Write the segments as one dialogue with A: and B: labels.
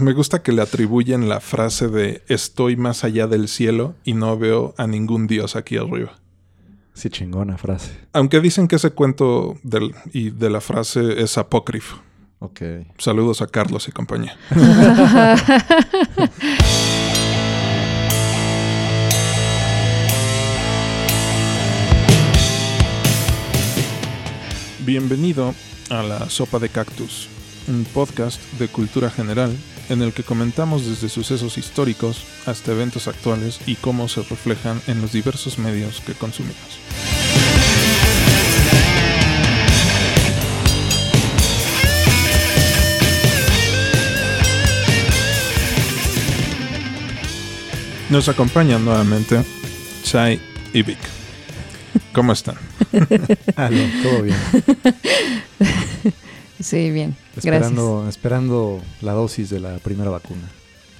A: Me gusta que le atribuyen la frase de estoy más allá del cielo y no veo a ningún dios aquí arriba.
B: Sí, chingona frase.
A: Aunque dicen que ese cuento del, y de la frase es apócrifo.
B: Ok.
A: Saludos a Carlos y compañía. Bienvenido a La Sopa de Cactus, un podcast de cultura general en el que comentamos desde sucesos históricos hasta eventos actuales y cómo se reflejan en los diversos medios que consumimos. Nos acompañan nuevamente Chai y Vic. ¿Cómo están?
B: Aló, todo bien.
C: Sí, bien.
B: Esperando, esperando la dosis de la primera vacuna.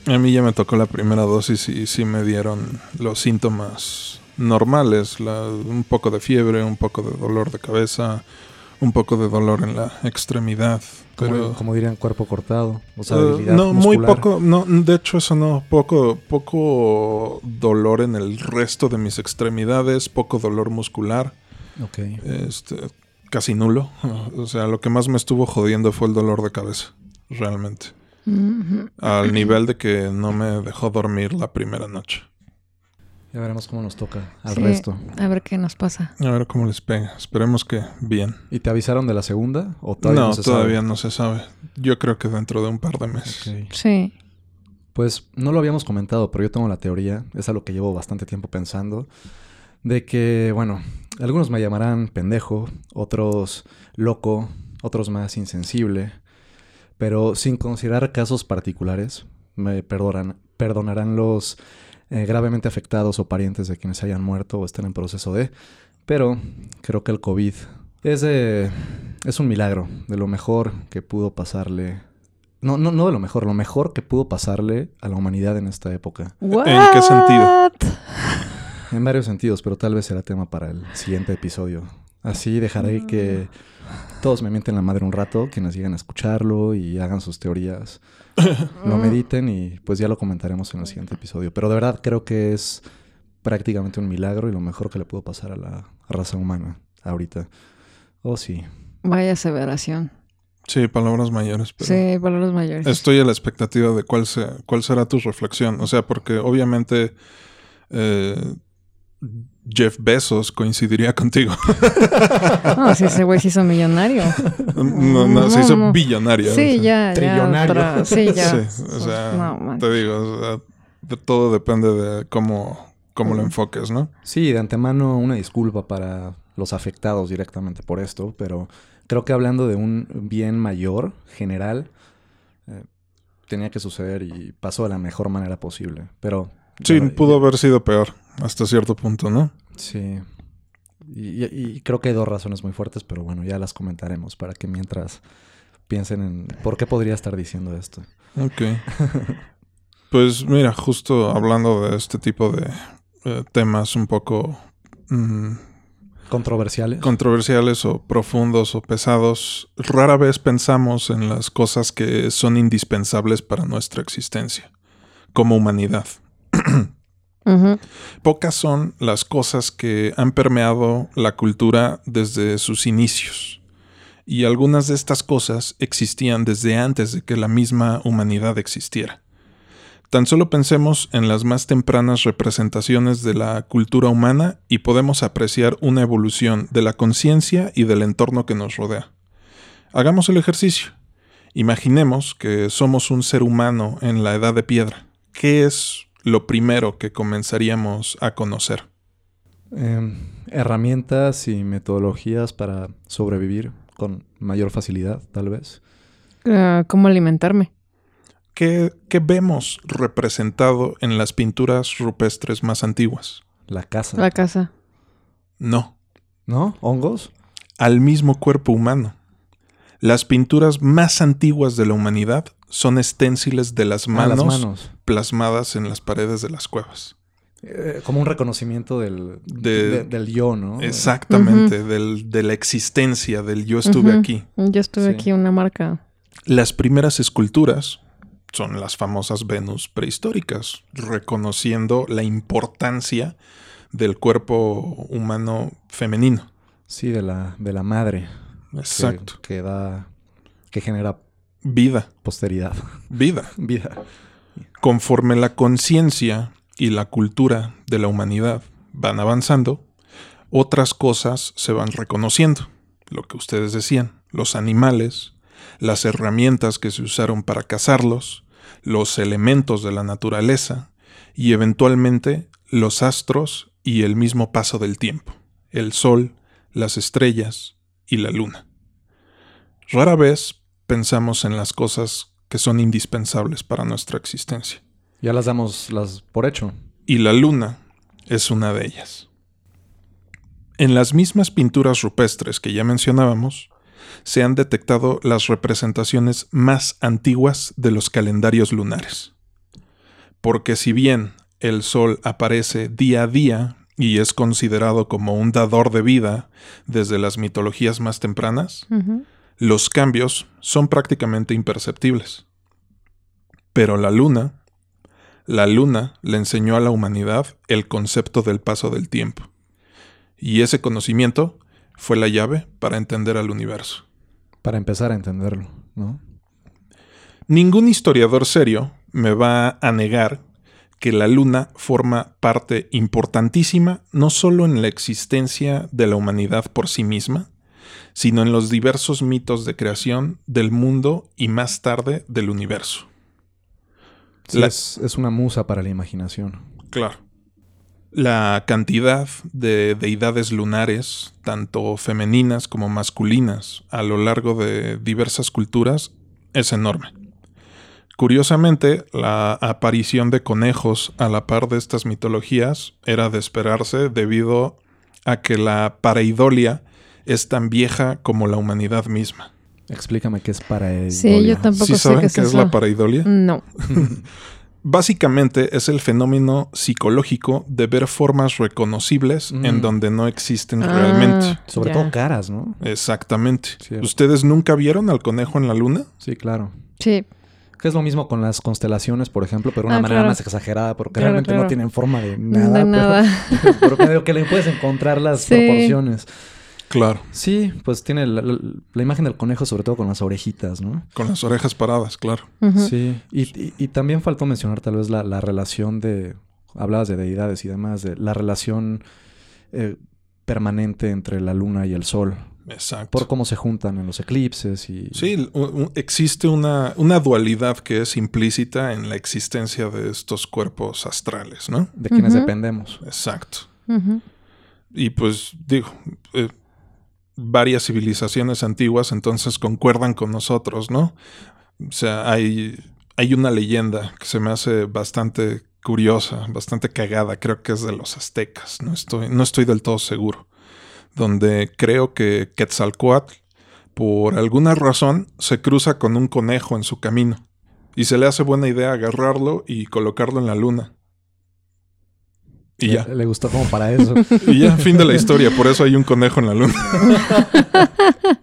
A: A mí ya me tocó la primera dosis y sí me dieron los síntomas normales, la- un poco de fiebre, un poco de dolor de cabeza, un poco de dolor en la extremidad.
B: Como,
A: Pero
B: como dirían, cuerpo cortado. O sea,
A: Eh, no, muy poco, no, de hecho eso no, poco, poco dolor en el resto de mis extremidades, poco dolor muscular,
B: Ok.
A: este, casi nulo. O sea, lo que más me estuvo jodiendo fue el dolor de cabeza, realmente.
C: Ujú.
A: Al nivel de que no me dejó dormir la primera noche.
B: Ya veremos cómo nos toca al
C: Sí,
B: resto.
C: A ver qué nos pasa.
A: A ver cómo les pega. Esperemos que bien.
B: ¿Y te avisaron de la segunda? ¿O todavía no,
A: no,
B: se
A: todavía
B: sabe?
A: no se sabe. Yo creo que dentro de un par de meses.
C: Sí.
B: Pues no lo habíamos comentado, pero yo tengo la teoría, es a lo que llevo bastante tiempo pensando, de que, bueno, algunos me llamarán pendejo, otros loco, otros más insensible, pero sin considerar casos particulares, me perdonan, perdonarán los eh, gravemente afectados o parientes de quienes hayan muerto o estén en proceso de, pero creo que el COVID es, es un milagro, de lo mejor que pudo pasarle no, no, no de lo mejor, lo mejor que pudo pasarle a la humanidad en esta época.
A: ¿En qué sentido?
B: En varios sentidos, pero tal vez será tema para el siguiente episodio. Así dejaré que todos me mienten la madre un rato, quienes lleguen a escucharlo y hagan sus teorías, lo mediten y pues ya lo comentaremos en el siguiente episodio. Pero de verdad creo que es prácticamente un milagro y lo mejor que le pudo pasar a la raza humana ahorita. Oh, sí.
C: Vaya aseveración.
A: Sí, palabras mayores. Pero...
C: Sí, palabras mayores.
A: Estoy a la expectativa de cuál, se- cuál será tu reflexión. O sea, porque obviamente eh, Jeff Bezos coincidiría contigo.
C: No, si ese güey se hizo millonario.
A: no, no, se hizo
C: No,
A: o
C: Sí,
A: sea.
C: ya. ya,
B: Trillonario.
C: otra- sí, ya.
A: Sí, o sea,
C: No,
A: te digo, o sea, de- todo depende de cómo, cómo lo enfoques, ¿no?
B: Sí, de antemano una disculpa para los afectados directamente por esto, pero creo que hablando de un bien mayor, general, eh, tenía que suceder y pasó de la mejor manera posible. Pero...
A: Sí, pudo haber sido peor hasta cierto punto, ¿no?
B: Sí. Y creo que hay dos razones muy fuertes, pero bueno, ya las comentaremos para que mientras piensen en por qué podría estar diciendo esto.
A: Ok. Pues mira, justo hablando de este tipo de eh, temas un poco mm,
B: Controversiales.
A: controversiales o profundos o pesados, rara vez pensamos en las cosas que son indispensables para nuestra existencia como humanidad. Pocas son las cosas que han permeado la cultura desde sus inicios. Y algunas de estas cosas existían desde antes de que la misma humanidad existiera. Tan solo pensemos en las más tempranas representaciones de la cultura humana y podemos apreciar una evolución de la conciencia y del entorno que nos rodea. Hagamos el ejercicio. Imaginemos que somos un ser humano en la edad de piedra. ¿Qué es lo primero que comenzaríamos a conocer?
B: Eh, herramientas y metodologías para sobrevivir con mayor facilidad, tal vez.
C: Ah, ¿Cómo alimentarme?
A: ¿Qué, qué vemos representado en las pinturas rupestres más antiguas?
B: La casa.
C: La casa.
A: No,
B: ¿No? ¿Hongos?
A: al mismo cuerpo humano. Las pinturas más antiguas de la humanidad son esténciles de las
B: Ah,
A: manos,
B: las manos.
A: plasmadas en las paredes de las cuevas.
B: Eh, como un reconocimiento del,
A: De-
B: de- del yo, ¿no?
A: Exactamente, del- de la existencia del yo estuve aquí.
C: Yo estuve
B: Sí.
C: aquí una marca.
A: Las primeras esculturas son las famosas Venus prehistóricas, reconociendo la importancia del cuerpo humano femenino.
B: Sí, de la, de la madre. que-
A: Exacto.
B: Que, da. que genera
A: Vida,
B: posteridad.
A: vida.
B: Vida.
A: Conforme la conciencia y la cultura de la humanidad van avanzando, otras cosas se van reconociendo. Lo que ustedes decían, los animales, las herramientas que se usaron para cazarlos, los elementos de la naturaleza y eventualmente los astros y el mismo paso del tiempo, el sol, las estrellas y la luna. Rara vez pensamos en las cosas que son indispensables para nuestra existencia.
B: Ya las damos las por hecho.
A: Y la luna es una de ellas. En las mismas pinturas rupestres que ya mencionábamos, se han detectado las representaciones más antiguas de los calendarios lunares. Porque si bien el Sol aparece día a día y es considerado como un dador de vida desde las mitologías más tempranas. Los cambios son prácticamente imperceptibles. Pero la luna, la luna le enseñó a la humanidad el concepto del paso del tiempo. Y ese conocimiento fue la llave para entender al universo.
B: Para empezar a entenderlo, ¿no?
A: Ningún historiador serio me va a negar que la luna forma parte importantísima no solo en la existencia de la humanidad por sí misma, sino en los diversos mitos de creación del mundo y más tarde del universo.
B: Sí,
A: La-
B: es, es una musa para la imaginación.
A: Claro. La cantidad de deidades lunares, tanto femeninas como masculinas, a lo largo de diversas culturas, es enorme. Curiosamente, la aparición de conejos a la par de estas mitologías era de esperarse debido a que la pareidolia es tan vieja como la humanidad misma.
B: Explícame qué es para él.
C: Sí, yo tampoco
A: ¿Sí
C: sé
A: saben
C: qué es
A: qué es la pareidolia?
C: No.
A: Básicamente es el fenómeno psicológico de ver formas reconocibles
B: Mm.
A: en donde no existen
C: Ah,
A: realmente.
B: Sobre todo caras, ¿no?
A: Exactamente.
B: Cierto.
A: ¿Ustedes nunca vieron al conejo en la luna?
B: Sí, claro.
C: Sí.
B: Que es lo mismo con las constelaciones, por ejemplo, pero de una
C: Ah,
B: manera
C: claro.
B: más exagerada, porque
C: Claro,
B: realmente no tienen forma de nada.
C: de
B: pero-
C: nada.
B: Pero, que digo que le puedes encontrar las
C: Sí.
B: proporciones.
A: Claro,
B: Sí, pues tiene la, la- la imagen del conejo, sobre todo con las orejitas, ¿no?
A: con las orejas paradas, claro.
B: Sí. Y, y- y también faltó mencionar tal vez la, la relación de. Hablabas de deidades y demás, de la relación eh, permanente entre la luna y el sol.
A: Exacto.
B: Por cómo se juntan en los eclipses y.
A: Sí, existe una, una dualidad que es implícita en la existencia de estos cuerpos astrales, ¿no?
B: De quienes dependemos.
A: Exacto. Y pues digo, eh, varias civilizaciones antiguas entonces concuerdan con nosotros, ¿no? O sea, hay, hay una leyenda que se me hace bastante curiosa, bastante cagada, creo que es de los aztecas, no estoy, no estoy del todo seguro, donde creo que Quetzalcoatl, por alguna razón, se cruza con un conejo en su camino y se le hace buena idea agarrarlo y colocarlo en la luna. Y ya.
B: Le, le gustó como para eso.
A: Y ya, fin de la historia. Por eso hay un conejo en la luna.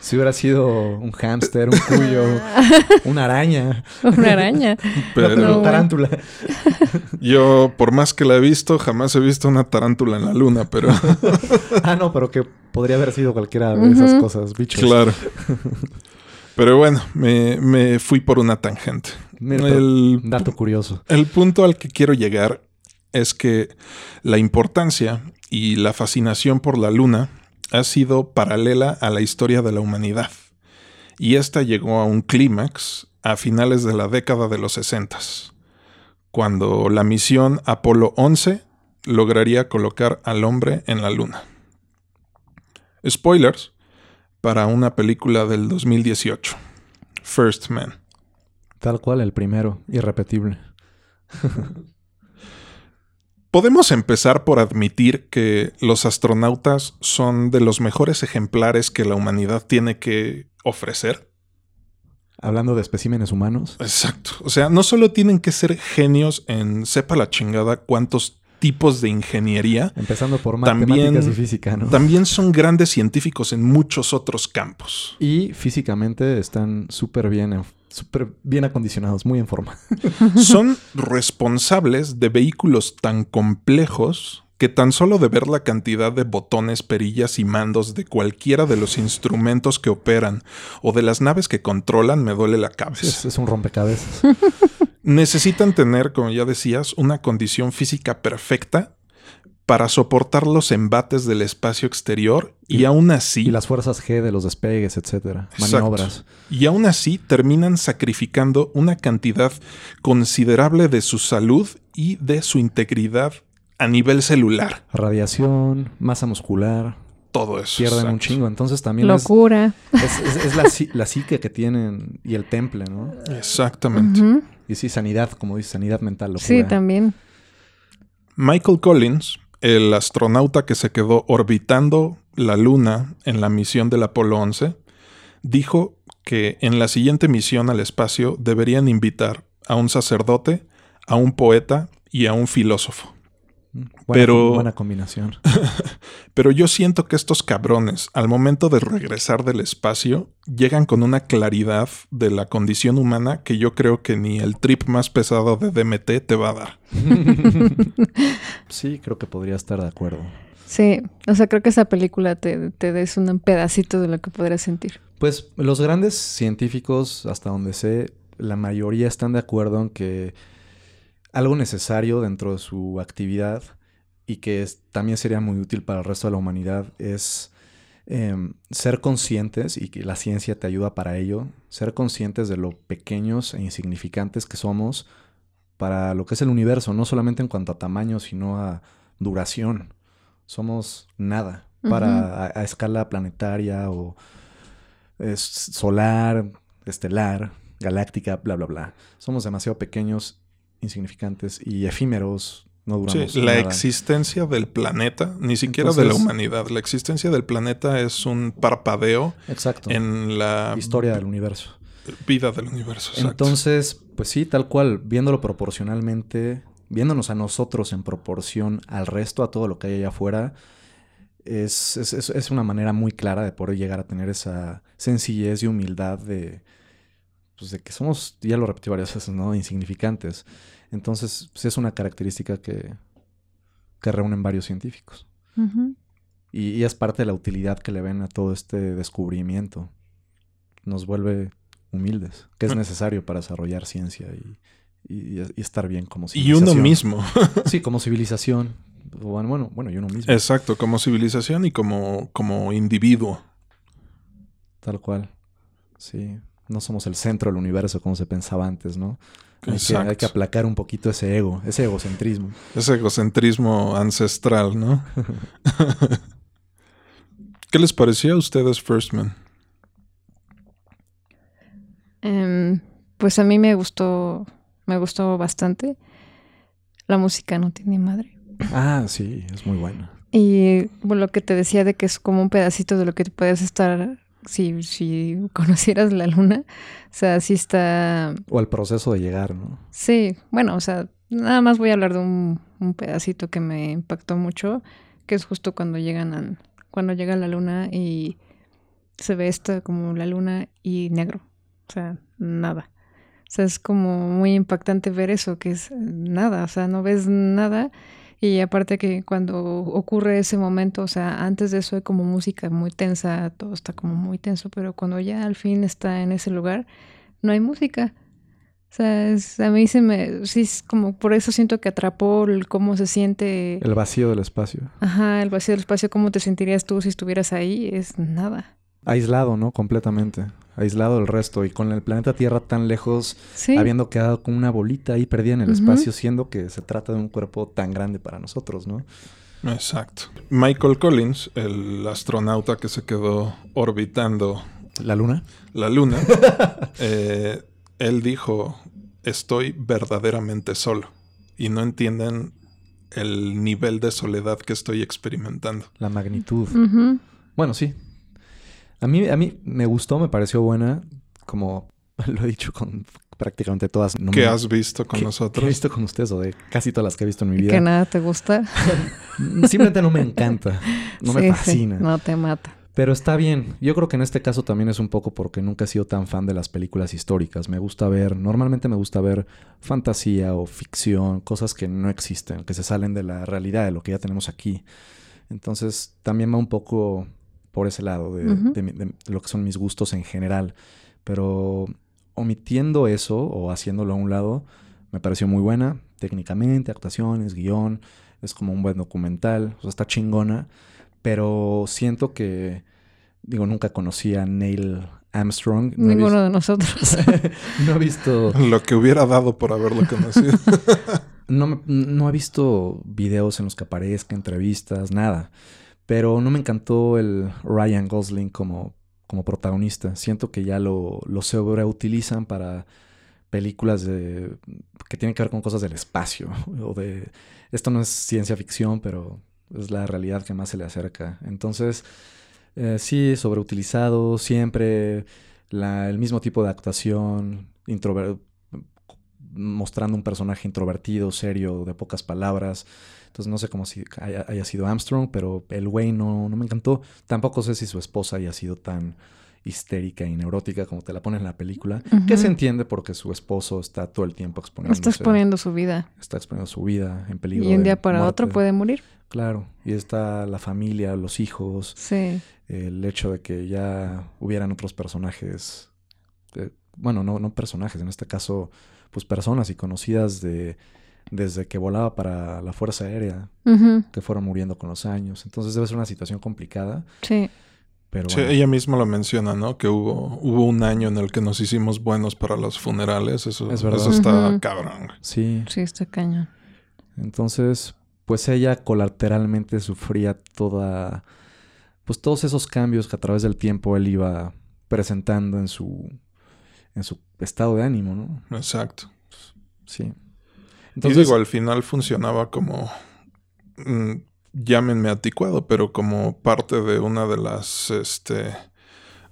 B: si hubiera sido un hámster, un cuyo, una araña,
C: Una araña.
A: Pero
B: una tarántula.
A: yo, por más que la he visto, jamás he visto una tarántula en la luna, pero
B: ah, no, pero que podría haber sido cualquiera de esas cosas, bichos.
A: claro. Pero bueno, me, me fui por una tangente.
B: Mira,
A: El,
B: Dato curioso.
A: el punto al que quiero llegar es que la importancia y la fascinación por la luna ha sido paralela a la historia de la humanidad. Y esta llegó a un clímax a finales de la década de los 60, cuando la misión Apolo 11 lograría colocar al hombre en la luna. Spoilers para una película del 2018, First Man.
B: Tal cual, el primero, irrepetible.
A: Podemos empezar por admitir que los astronautas son de los mejores ejemplares que la humanidad tiene que ofrecer.
B: Hablando de especímenes humanos.
A: Exacto. O sea, no solo tienen que ser genios en sepa la chingada cuántos tipos de ingeniería,
B: Empezando por
A: También-
B: matemáticas y física, ¿no?
A: también son grandes científicos en muchos otros campos.
B: Y físicamente están súper bien en- súper bien acondicionados, muy en forma.
A: Son responsables de vehículos tan complejos que tan solo de ver la cantidad de botones, perillas y mandos de cualquiera de los instrumentos que operan o de las naves que controlan me duele la cabeza.
B: Es, es un rompecabezas.
A: Necesitan tener, como ya decías, una condición física perfecta para soportar los embates del espacio exterior y, aún así...
B: Y las fuerzas G de los despegues, etcétera. Maniobras.
A: Y aún así terminan sacrificando una cantidad considerable de su salud y de su integridad a nivel celular.
B: Radiación, masa muscular.
A: Todo eso.
B: Pierden un chingo. Entonces también
C: Locura.
B: es, es- es- es la, la psique que tienen y el temple, ¿no?
A: Exactamente.
B: Y sí, sanidad, como dice, sanidad mental. Locura.
C: Sí, también.
A: Michael Collins, el astronauta que se quedó orbitando la Luna en la misión del Apolo 11, dijo que en la siguiente misión al espacio deberían invitar a un sacerdote, a un poeta y a un filósofo.
B: Buena,
A: Pero-
B: buena combinación.
A: Pero yo siento que estos cabrones, al momento de regresar del espacio, llegan con una claridad de la condición humana que yo creo que ni el trip más pesado de DMT te va a dar.
B: Sí, creo que podría estar de acuerdo.
C: Sí. O sea, creo que esa película te, te des un pedacito de lo que podrías sentir.
B: Pues los grandes científicos, hasta donde sé, la mayoría están de acuerdo en que algo necesario dentro de su actividad y que es- también sería muy útil para el resto de la humanidad es em, ser conscientes y que la ciencia te ayuda para ello, ser conscientes de lo pequeños e insignificantes que somos para lo que es el universo, no solamente en cuanto a tamaño, sino a duración. Somos nada para a- a escala planetaria o es solar, estelar, galáctica, bla, bla, bla. Somos demasiado pequeños, insignificantes y efímeros. No duramos
A: Sí, la
B: nada.
A: existencia del planeta, ni siquiera de la humanidad, la existencia del planeta es un parpadeo
B: Exacto.
A: en la
B: Historia del universo.
A: vida del universo. exacto.
B: Entonces, pues sí, tal cual, viéndolo proporcionalmente, viéndonos a nosotros en proporción al resto, a todo lo que hay allá afuera, es- es- es una manera muy clara de poder llegar a tener esa sencillez y humildad de, pues de que somos, ya lo repetí varias veces, ¿no? Insignificantes. Entonces, sí es una característica que, que reúnen varios científicos. Y, y es parte de la utilidad que le ven a todo este descubrimiento. Nos vuelve humildes, que es necesario para desarrollar ciencia y, y- y estar bien como
A: y
B: civilización.
A: uno mismo.
B: Sí, como civilización. Bueno, bueno, bueno, y uno mismo.
A: Exacto, como civilización y como, como individuo.
B: Tal cual. Sí. No somos el centro del universo como se pensaba antes, ¿no? Hay que,
A: Exacto.
B: hay que aplacar un poquito ese ego, ese egocentrismo.
A: Ese egocentrismo ancestral, ¿no? ¿Qué les parecía a ustedes, First Man?
C: Em, pues a mí me gustó, me gustó bastante. La música no tiene madre.
B: Ah, sí, es muy bueno.
C: Y bueno, lo que te decía de que es como un pedacito de lo que te puedes estar si, si conocieras la luna. O sea, sí está.
B: O el proceso de llegar, ¿no?
C: Sí, bueno, o sea, nada más voy a hablar de un, un pedacito que me impactó mucho, que es justo cuando llegan cuando llega la luna y se ve esto como la luna y negro. O sea, nada. O sea, es como muy impactante ver eso, que es nada, o sea, no ves nada. Y aparte que cuando ocurre ese momento, o sea, antes de eso hay como música muy tensa, todo está como muy tenso, pero cuando ya al fin está en ese lugar, no hay música. O sea, es- a mí se me, sí, es como, por eso siento que atrapó el cómo se siente,
B: El vacío del espacio.
C: ajá, el vacío del espacio, cómo te sentirías tú si estuvieras ahí, es nada.
B: Aislado, ¿no? Completamente. Aislado del resto. Y con el planeta Tierra tan lejos,
C: Sí,
B: habiendo quedado con una bolita ahí perdida en el espacio, siendo que se trata de un cuerpo tan grande para nosotros, ¿no?
A: Exacto. Michael Collins, el astronauta que se quedó orbitando
B: La luna.
A: la luna, eh, él dijo, estoy verdaderamente solo. Y no entienden el nivel de soledad que estoy experimentando.
B: La magnitud. Bueno, sí. A mí, a mí me gustó, me pareció buena. Como lo he dicho con prácticamente todas. No
A: ¿Qué
B: me-
A: has visto con nosotros?
B: que he visto con ustedes o de casi todas las que he visto en mi vida.
C: que nada te gusta.
B: Simplemente no me encanta. No
C: Sí,
B: me
C: sí,
B: fascina.
C: no te mata.
B: Pero está bien. Yo creo que en este caso también es un poco porque nunca he sido tan fan de las películas históricas. Me gusta ver, normalmente me gusta ver fantasía o ficción, cosas que no existen, que se salen de la realidad, de lo que ya tenemos aquí. Entonces también va un poco por ese lado de, de lo que son mis gustos en general. Pero omitiendo eso o haciéndolo a un lado, me pareció muy buena, técnicamente, actuaciones, guion, es como un buen documental, o sea, está chingona, pero siento que, digo, nunca conocí a Neil Armstrong.
C: Ninguno de nosotros.
B: no he visto...
A: Lo que hubiera dado por haberlo conocido.
B: no, no he visto videos en los que aparezca, entrevistas, nada. Pero no me encantó el Ryan Gosling como, como protagonista. Siento que ya lo, lo sobreutilizan para películas de, que tienen que ver con cosas del espacio. O de. Esto no es ciencia ficción, pero es la realidad que más se le acerca. Entonces, eh, sí, sobreutilizado, siempre el mismo tipo de actuación, mostrando un personaje introvertido, serio, de pocas palabras. Entonces no sé cómo si haya, sido Armstrong, pero el güey no, no me encantó. Tampoco sé si su esposa haya sido tan histérica y neurótica como te la pone en la película, que se entiende porque su esposo está todo el tiempo exponiendo.
C: Está exponiendo su vida.
B: Está exponiendo su vida en peligro.
C: Y un día para otro puede morir.
B: Claro, y está la familia, los hijos.
C: Sí.
B: El hecho de que ya hubieran otros personajes, eh, bueno, no, no personajes, en este caso, pues personas y conocidas de desde que volaba para la Fuerza Aérea, que fueron muriendo con los años. Entonces debe ser una situación complicada.
C: Sí
A: ella misma lo menciona, ¿no? Que hubo, hubo un año en el que nos hicimos buenos para los funerales. Eso, eso está cabrón.
B: Sí.
C: Sí, está cañón.
B: Entonces, pues ella colateralmente sufría toda. Pues todos esos cambios que a través del tiempo él iba presentando en su. en su estado de ánimo, ¿no?
A: Exacto.
B: Sí.
A: Entonces, y digo, al final funcionaba como. Mm, llámenme anticuado, pero como parte de una de las, este,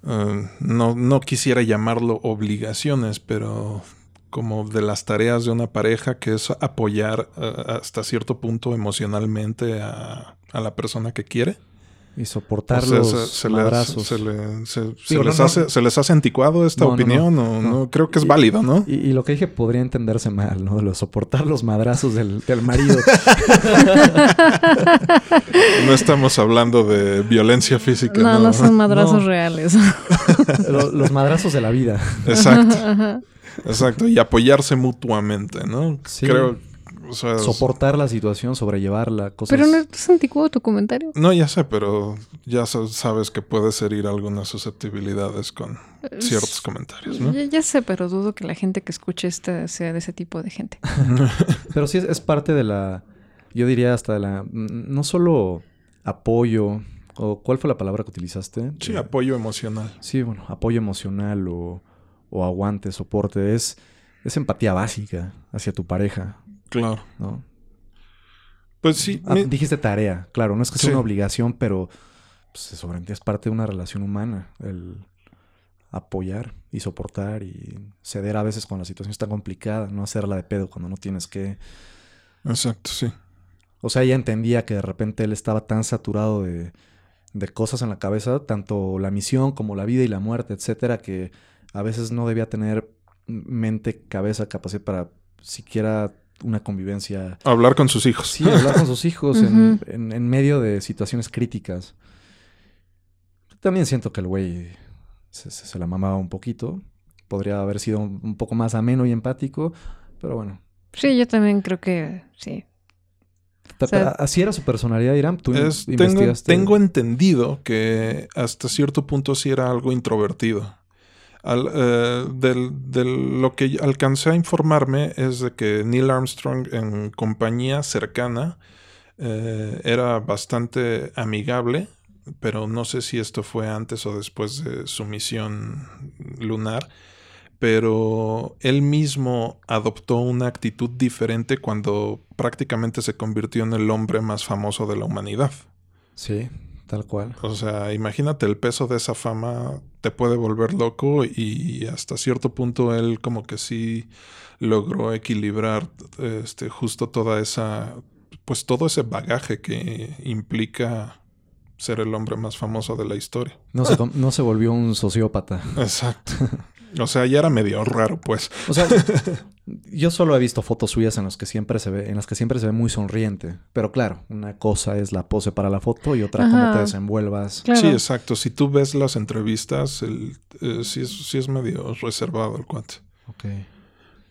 A: eh, no, no quisiera llamarlo obligaciones, pero como de las tareas de una pareja, que es apoyar eh, hasta cierto punto emocionalmente a, a la persona que quiere.
B: Y soportar los se,
A: abrazos. Se, les hace, ¿Se les hace anticuado esta opinión? o no, creo que es válido, ¿no?
B: Y, lo que dije podría entenderse mal, ¿no? Lo soportar los madrazos del, marido.
A: no estamos hablando de violencia física.
C: No, no, son madrazos reales.
B: los, madrazos de la vida.
A: Exacto. Exacto. Y apoyarse mutuamente, ¿no?
B: Sí. Creo soportar la situación, sobrellevarla, cosas.
C: Pero no es anticuado tu comentario.
A: No, ya sé, pero ya sabes que puedes herir algunas susceptibilidades con ciertos comentarios, ¿no?
C: Ya, sé, pero dudo que la gente que escuche este sea de ese tipo de gente.
B: pero sí es, parte de la, yo diría hasta de la, no solo apoyo, o ¿cuál fue la palabra que utilizaste?
A: Sí, apoyo emocional.
B: Sí, bueno, apoyo emocional o, o aguante, soporte, es, es empatía básica hacia tu pareja.
A: Claro.
B: ¿No?
A: Pues sí.
B: Ah, dijiste tarea, claro, no es que sea una obligación, pero pues, se sobreentiende, es parte de una relación humana, el apoyar y soportar y ceder a veces cuando la situación está complicada, no hacerla de pedo cuando no tienes que.
A: Exacto, sí.
B: O sea, ella entendía que de repente él estaba tan saturado de, de cosas en la cabeza, tanto la misión como la vida y la muerte, etcétera, que a veces no debía tener mente, cabeza, capacidad para siquiera una convivencia.
A: Hablar con sus hijos.
B: Sí, hablar con sus hijos en, en, medio de situaciones críticas. También siento que el güey se, la mamaba un poquito. Podría haber sido un, poco más ameno y empático, pero bueno.
C: Sí, yo también creo que sí.
B: así era su personalidad, Irán. Tú
A: tengo, tengo entendido que hasta cierto punto sí era algo introvertido. Al, eh, de lo que alcancé a informarme es de que Neil Armstrong en compañía cercana eh, era bastante amigable, pero no sé si esto fue antes o después de su misión lunar, pero él mismo adoptó una actitud diferente cuando prácticamente se convirtió en el hombre más famoso de la humanidad.
B: Sí, Tal cual.
A: O sea, imagínate el peso de esa fama te puede volver loco y hasta cierto punto él como que sí logró equilibrar este justo toda esa pues todo ese bagaje que implica ser el hombre más famoso de la historia.
B: No se, no se volvió un sociópata.
A: Exacto. O sea, ya era medio raro, pues.
B: O sea, yo solo he visto fotos suyas en las que siempre se ve, en las que siempre se ve muy sonriente. Pero claro, una cosa es la pose para la foto y otra cómo te desenvuelvas.
C: Claro.
A: Sí, exacto. Si tú ves las entrevistas, el, eh, sí, es, sí es medio reservado el cuate.
B: Ok.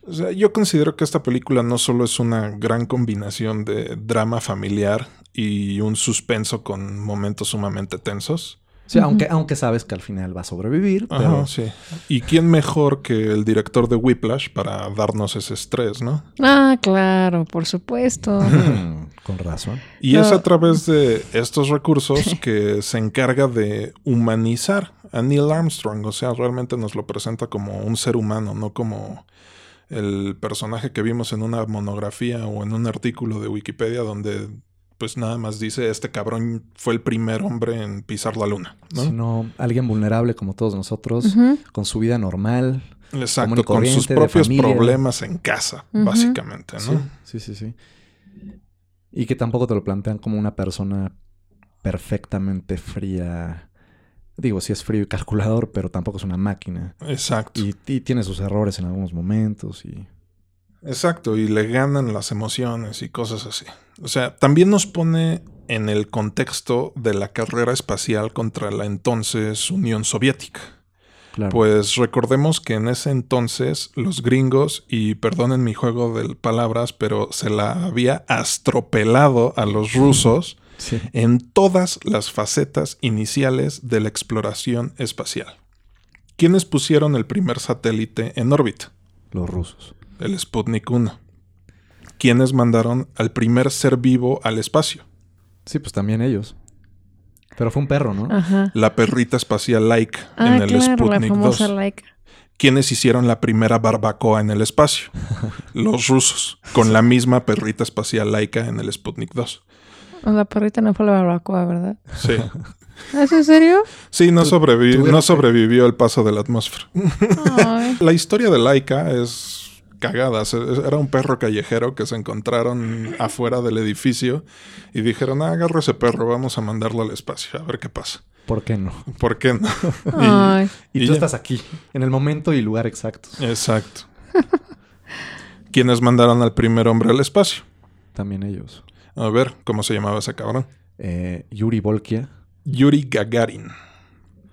A: O sea, yo considero que esta película no solo es una gran combinación de drama familiar y un suspenso con momentos sumamente tensos.
B: Sí, aunque, aunque sabes que al final va a sobrevivir,
A: Ajá,
B: pero
A: sí. ¿Y quién mejor que el director de Whiplash para darnos ese estrés, no?
C: Ah, claro, por supuesto.
B: Con razón.
A: Y
C: No.
A: es a través de estos recursos que se encarga de humanizar a Neil Armstrong. O sea, realmente nos lo presenta como un ser humano, no como el personaje que vimos en una monografía o en un artículo de Wikipedia donde pues nada más dice este cabrón fue el primer hombre en pisar la luna, ¿no?
B: Sino alguien vulnerable como todos nosotros, con su vida normal.
A: Exacto, con sus propios problemas en casa, básicamente, ¿no?
B: Sí, sí, sí, sí. Y que tampoco te lo plantean como una persona perfectamente fría. Digo, sí es frío y calculador, pero tampoco es una máquina.
A: Exacto.
B: Y, y tiene sus errores en algunos momentos y...
A: Exacto, y le ganan las emociones y cosas así. O sea, también nos pone en el contexto de la carrera espacial contra la entonces Unión Soviética.
B: Claro.
A: Pues recordemos que en ese entonces los gringos, y perdonen mi juego de palabras, pero se la había astropelado a los rusos
B: Sí.
A: en todas las facetas iniciales de la exploración espacial. ¿Quiénes pusieron el primer satélite en órbita?
B: Los rusos.
A: El Sputnik 1. ¿Quiénes mandaron al primer ser vivo al espacio?
B: Sí, pues también ellos. Pero fue un perro, ¿no?
C: Ajá.
A: La perrita espacial Laika
C: Ah,
A: en el
C: claro, la
A: Sputnik
C: famosa
A: 2.
C: like.
A: ¿Quiénes hicieron la primera barbacoa en el espacio? Los rusos, con la misma perrita espacial Laika en el Sputnik 2.
C: La perrita no fue la barbacoa, ¿verdad?
A: Sí.
C: ¿Es en serio?
A: Sí, no,
B: Tu-
A: sobrevi-
B: tuvieron
A: no sobrevivió el paso de la atmósfera.
C: Ay.
A: La historia de Laika es cagada. Se- Era un perro callejero que se encontraron afuera del edificio y dijeron, ah, agarra ese perro, vamos a mandarlo al espacio, a ver qué pasa.
B: ¿Por qué no?
A: ¿Por qué no?
C: Ay.
B: Y,
A: Y
B: tú
A: ya.
B: estás aquí, en el momento y lugar exactos.
A: Exacto. ¿Quiénes mandaron al primer hombre al espacio?
B: También ellos.
A: A ver, ¿cómo se llamaba ese cabrón?
B: Eh, Yuri Volkia.
A: Yuri Gagarin.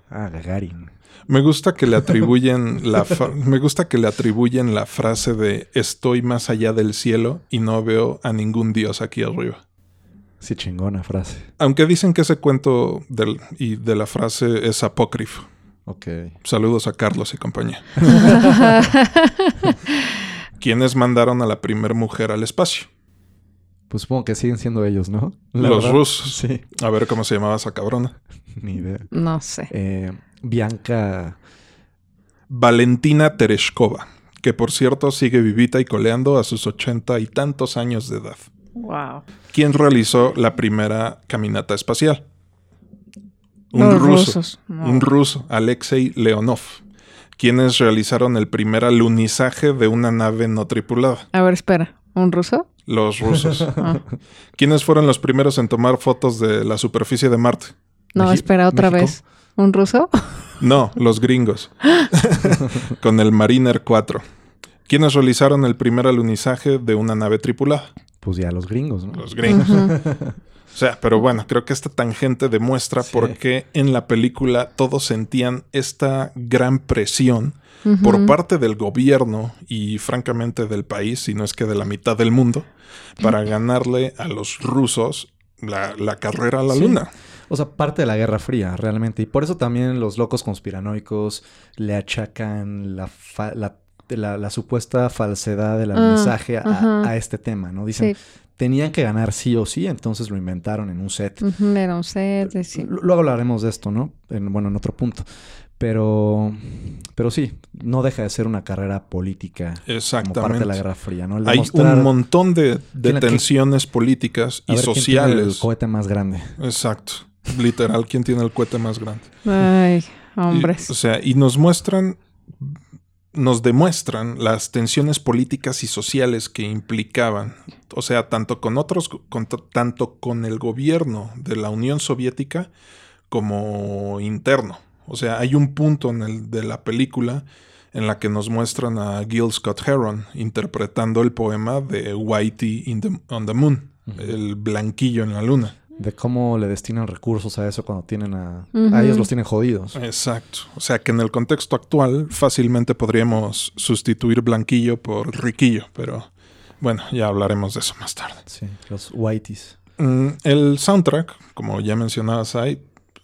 B: Ah, Gagarin.
A: Me gusta que le atribuyen la me gusta que le atribuyen la frase de estoy más allá del cielo y no veo a ningún dios aquí arriba.
B: Sí, chingona frase.
A: Aunque dicen que ese cuento del, y de la frase es apócrifo.
B: Ok.
A: Saludos a Carlos y compañía. ¿Quiénes mandaron a la primer mujer al espacio?
B: Pues supongo que siguen siendo ellos, ¿no? La
A: Los
B: verdad.
A: rusos.
B: Sí.
A: A ver cómo se llamaba esa cabrona.
B: Ni idea.
C: No sé.
B: Eh, Bianca.
A: Valentina Tereshkova, que por cierto sigue vivita y coleando a sus ochenta y tantos años de edad.
C: Wow.
A: ¿Quién realizó la primera caminata espacial? Un
C: Los
A: ruso.
C: rusos. No.
A: Un ruso, Alexei Leonov. Quienes realizaron el primer alunizaje de una nave no tripulada.
C: A ver, espera. ¿Un ruso?
A: Los rusos.
C: Ah.
A: ¿Quiénes fueron los primeros en tomar fotos de la superficie de Marte?
C: No,
B: Mexi-
C: espera, otra
B: México.
C: vez. ¿Un ruso?
A: No, los gringos. Con el Mariner 4. ¿Quiénes realizaron el primer alunizaje de una nave tripulada?
B: Pues ya los gringos, ¿no?
A: Los gringos. O sea, pero bueno, creo que esta tangente demuestra
B: Sí.
A: por qué en la película todos sentían esta gran presión por parte del gobierno y francamente del país, si no es que de la mitad del mundo, para ganarle a los rusos la, la carrera a la
B: Sí.
A: luna.
B: O sea, parte de la Guerra Fría, realmente. Y por eso también los locos conspiranoicos le achacan la, fa- la, la- la supuesta falsedad del
C: Ah,
B: alunizaje a, este tema, ¿no? Dicen,
C: Sí.
B: tenían que ganar sí o sí, entonces lo inventaron en un set.
C: Era un set. sí.
B: Luego hablaremos de esto, ¿no? En, bueno, en otro punto. Pero, pero sí, no deja de ser una carrera política como parte de
A: Exactamente.
B: la Guerra Fría, ¿no?
A: Hay un montón de, de tensiones políticas
B: a
A: y
B: ver quién tiene el
A: sociales.
B: cohete más grande.
A: Exacto. Literal, ¿quién tiene el cohete más grande?
C: Ay,
A: Y,
C: hombres.
A: o sea, y nos muestran nos demuestran las tensiones políticas y sociales que implicaban, o sea, tanto con otros, tanto con el gobierno de la Unión Soviética como interno. O sea, hay un punto en el de la película en la que nos muestran a Gil Scott Heron interpretando el poema de Whitey on the Moon, el blanquillo en la luna
B: de cómo le destinan recursos a eso cuando tienen a... A ellos los tienen jodidos.
A: Exacto. O sea que en el contexto actual fácilmente podríamos sustituir Blanquillo por Riquillo, pero bueno, ya hablaremos de eso más tarde.
B: Sí, los whiteys.
A: Mm, el soundtrack, como ya mencionabas ahí,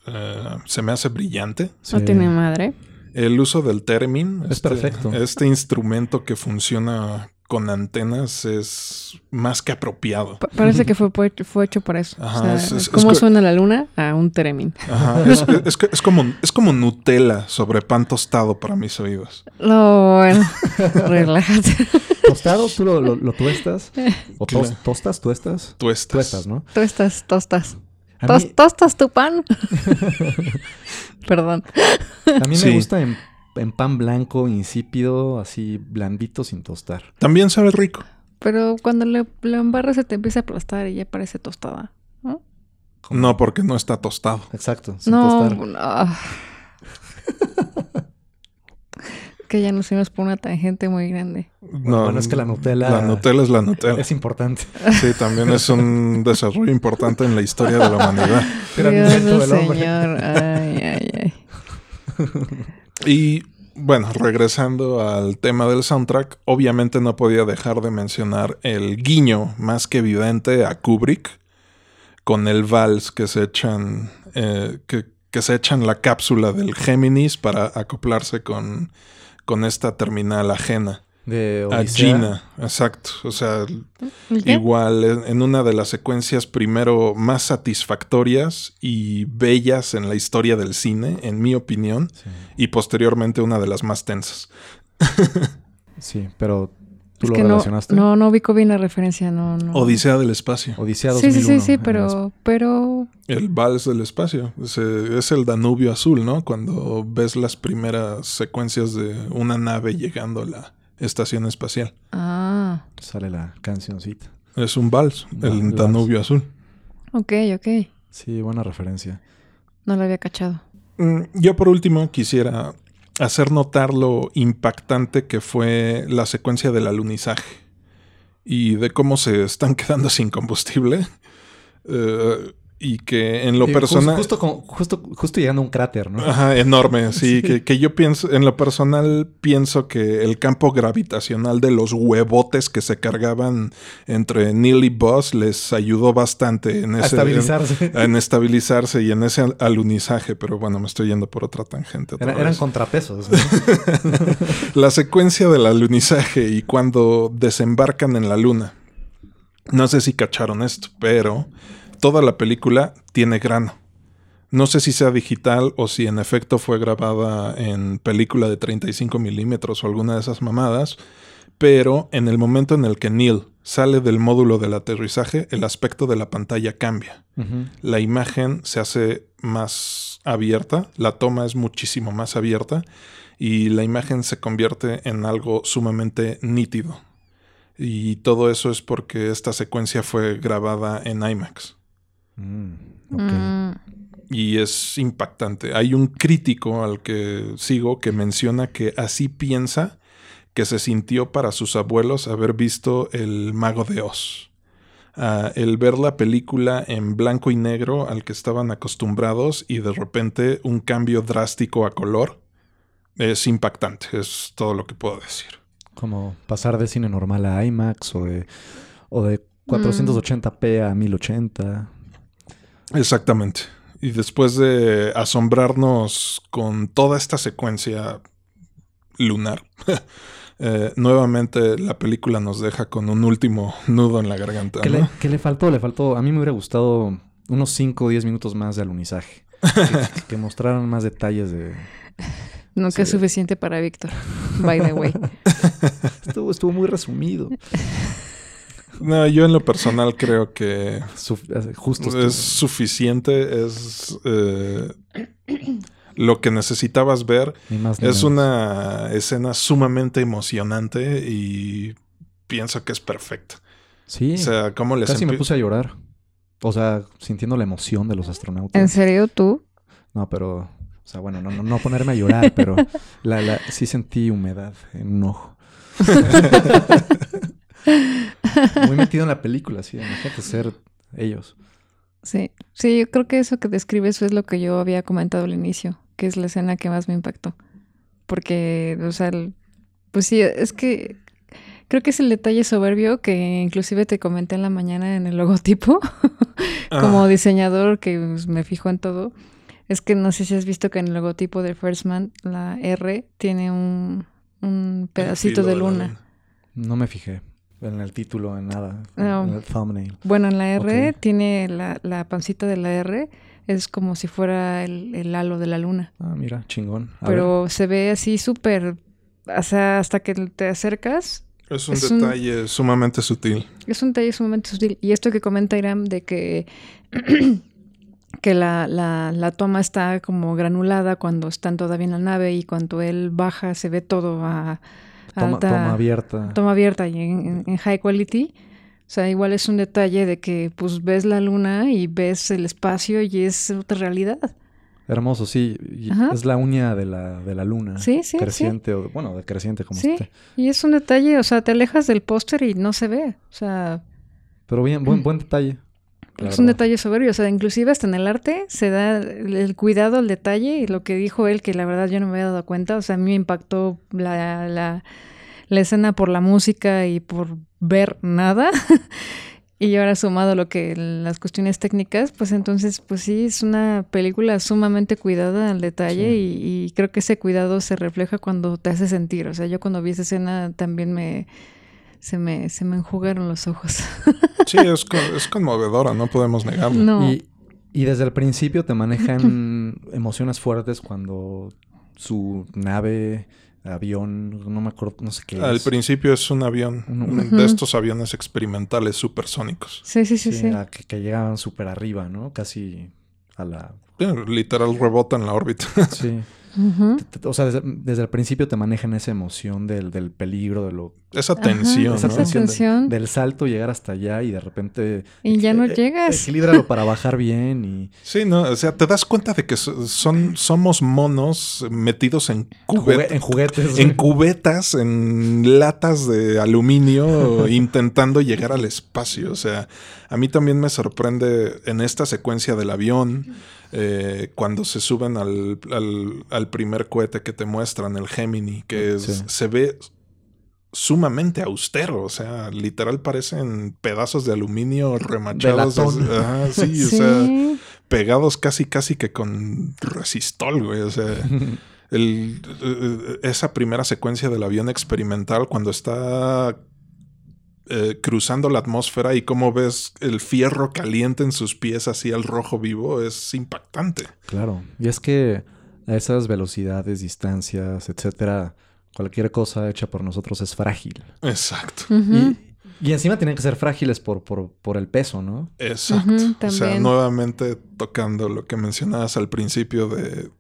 A: eh, se me hace brillante.
C: No tiene madre.
A: El uso del término.
B: Es
A: este,
B: perfecto.
A: Este instrumento que funciona con antenas es más que apropiado.
C: parece que fue, fue hecho para eso. ¿Cómo suena la luna? A un teremin.
A: es, como, es como Nutella sobre pan tostado para mis oídos.
C: No, bueno, relájate.
B: ¿Tostado? ¿Tú lo, lo, tuestas? ¿O tostas? ¿Tuestas?
A: Tuestas.
B: Tuestas, ¿no?
C: Tuestas, tostas. ¿Tostas tu pan? Perdón.
B: A mí me gusta en en pan blanco, insípido, así blandito, sin tostar.
A: También sabe rico.
C: Pero cuando le, embarras se te empieza a aplastar y ya parece tostada, ¿no?
A: No, porque no está tostado.
B: Exacto,
C: sin no, tostar. que ya nos fuimos por una tangente muy grande.
B: No, bueno, es que la Nutella...
A: La Nutella es la Nutella.
B: Es importante.
A: Sí, también es un desarrollo importante en la historia de la humanidad.
C: Dios Señor. Ay, ay.
A: Y bueno, regresando al tema del soundtrack, obviamente no podía dejar de mencionar el guiño más que evidente a Kubrick con el vals que se echan, eh, que, se echan la cápsula del Géminis para acoplarse con, con esta terminal ajena
B: de
A: a Gina, exacto. O sea, igual en una de las secuencias primero más satisfactorias y bellas en la historia del cine, en mi opinión, y posteriormente una de las más tensas.
B: sí, pero ¿Tú
C: lo
B: que relacionaste?
C: No, no, ubico bien la referencia, no, no.
A: Odisea del espacio.
B: Odisea 2001.
C: Sí, sí, sí, sí, pero, pero...
A: El vals del espacio. Es, es, el Danubio azul, ¿no? Cuando ves las primeras secuencias de una nave llegando a la estación espacial.
C: Ah.
B: Sale la cancioncita.
A: Es un vals, el Danubio azul.
C: Ok, ok.
B: Sí, buena referencia.
C: No lo había cachado.
A: Mm, yo por último quisiera hacer notar lo impactante que fue la secuencia del alunizaje y de cómo se están quedando sin combustible. Eh, y que en lo personal...
B: Justo, justo, justo, llegando a un cráter, ¿no?
A: Ajá, enorme, sí, Que, que, yo pienso, en lo personal pienso que el campo gravitacional de los huevotes que se cargaban entre Neil y Buzz les ayudó bastante en ese...
B: estabilizarse.
A: En, estabilizarse y en ese alunizaje, pero bueno, me estoy yendo por otra tangente.
B: eran contrapesos.
A: la secuencia del alunizaje y cuando desembarcan en la luna. No sé si cacharon esto, pero toda la película tiene grano. No sé si sea digital o si en efecto fue grabada en película de 35 milímetros o alguna de esas mamadas, pero en el momento en el que Neil sale del módulo del aterrizaje, el aspecto de la pantalla cambia. La imagen se hace más abierta, la toma es muchísimo más abierta y la imagen se convierte en algo sumamente nítido. Y todo eso es porque esta secuencia fue grabada en IMAX.
B: Mm,
C: mm.
A: Y es impactante. Hay un crítico al que sigo que menciona que así piensa que se sintió para sus abuelos haber visto El Mago de Oz. Ah, el ver la película en blanco y negro al que estaban acostumbrados y de repente un cambio drástico a color es impactante, es todo lo que puedo decir.
B: Como pasar de cine normal a IMAX o de, o de 480p a 1080.
A: Exactamente. Y después de asombrarnos con toda esta secuencia lunar, eh, nuevamente la película nos deja con un último nudo en la garganta.
B: ¿Qué, le, le, faltó? Le faltó. A mí me hubiera gustado unos 5 o 10 minutos más de alunizaje. que, mostraran más detalles de.
C: No que es suficiente para Víctor, by the way.
B: estuvo, estuvo muy resumido.
A: No, yo en lo personal creo que
B: justo
A: es suficiente. Es eh, lo que necesitabas ver.
B: Ni más ni
A: Es
B: menos.
A: una escena sumamente emocionante y pienso que es perfecta.
B: Sí,
A: O sea, cómo les
B: casi me puse a llorar. O sea, sintiendo la emoción de los astronautas.
C: ¿En serio tú?
B: No, pero, o sea, bueno, no, no, no ponerme a llorar, pero la, la, sí sentí humedad en un ojo. Muy metido en la película, sí, imagínate ser ellos.
C: Sí, sí, yo creo que eso que describes es lo que yo había comentado al inicio, que es la escena que más me impactó. Porque, o sea, el- pues sí, es que creo que es el detalle soberbio que inclusive te comenté en la mañana en el logotipo, como
A: Ah,
C: diseñador que pues, me fijo en todo. Es que no sé si has visto que en el logotipo de First Man, la R tiene un, un pedacito de luna.
B: No me fijé en el título, en nada,
C: No.
B: en el thumbnail.
C: Bueno, en la R tiene la, la pancita de la R, es como si fuera el, el halo de la luna.
B: Ah, mira, chingón. A ver.
C: pero se ve así súper, o sea, hasta que te acercas,
A: Es un
C: es un-
A: detalle sumamente sutil.
C: es un detalle sumamente sutil. Y esto que comenta Iram de que, que la, la, la toma está como granulada cuando están todavía en la nave y cuando él baja se ve todo a, a
B: toma,
C: alta-
B: toma abierta.
C: toma abierta y en, high quality. O sea, igual es un detalle de que pues ves la luna y ves el espacio y es otra realidad.
B: Hermoso, sí.
C: Ajá.
B: Es la uña de la, de la luna.
C: Sí, sí, sí.
B: Creciente, o bueno, de creciente como
C: Sí, y es un detalle, o sea, te alejas del póster y no se ve. O sea,
B: Pero bien, buen, buen detalle.
C: Es un detalle soberbio. O sea, inclusive hasta en el arte se da el, el cuidado al detalle y lo que dijo él, que la verdad yo no me había dado cuenta. O sea, a mí me impactó la, la, la escena por la música y por ver nada. y ahora sumado lo que las cuestiones técnicas, pues entonces, pues sí, es una película sumamente cuidada al detalle
B: Sí.
C: y, y creo que ese cuidado se refleja cuando te hace sentir. O sea, yo cuando vi esa escena también me... Se me, se me enjugaron los ojos.
A: Sí, es, co- es conmovedora, no podemos negarlo.
C: No.
B: Y, y desde el principio te manejan emociones fuertes cuando su nave, avión, no me acuerdo, no sé qué
A: Al
B: es.
A: principio es un avión,
B: Un-
A: de estos aviones experimentales supersónicos.
C: Sí, sí, sí,
B: Sí,
C: sí.
B: a que, que llegaban súper arriba, ¿no? Casi a la...
A: Literal rebota en la órbita.
B: Sí. O sea, desde, desde el principio te manejan esa emoción del, del peligro, de lo...
A: Esa
C: Ajá,
A: tensión,
B: esa
A: ¿no?
C: tensión.
B: de-
C: tensión.
B: del salto, llegar hasta allá y de repente...
C: Y ya no
B: eh, eh,
C: llegas.
B: Equilíbralo para bajar bien y...
A: Sí, no, o sea, te das cuenta de que so- son, somos monos metidos en, cubet-
B: en juguetes.
A: en cubetas, en latas de aluminio, intentando llegar al espacio. O sea, a mí también me sorprende en esta secuencia del avión, eh, cuando se suben al, al- al primer cohete que te muestran, el Gemini, que es-
B: Sí.
A: se ve sumamente austero, o sea, literal parecen pedazos de aluminio remachados. ajá, sí, o sea, pegados casi casi que con resistol, güey, o sea, el, eh, esa primera secuencia del avión experimental cuando está eh, cruzando la atmósfera y cómo ves el fierro caliente en sus pies así al rojo vivo es impactante.
B: Claro. Y es que a esas velocidades, distancias, etcétera, cualquier cosa hecha por nosotros es frágil.
A: Exacto.
B: Y, y encima tienen que ser frágiles por, por, por el peso, ¿no?
A: Exacto. O sea, nuevamente tocando lo que mencionabas al principio de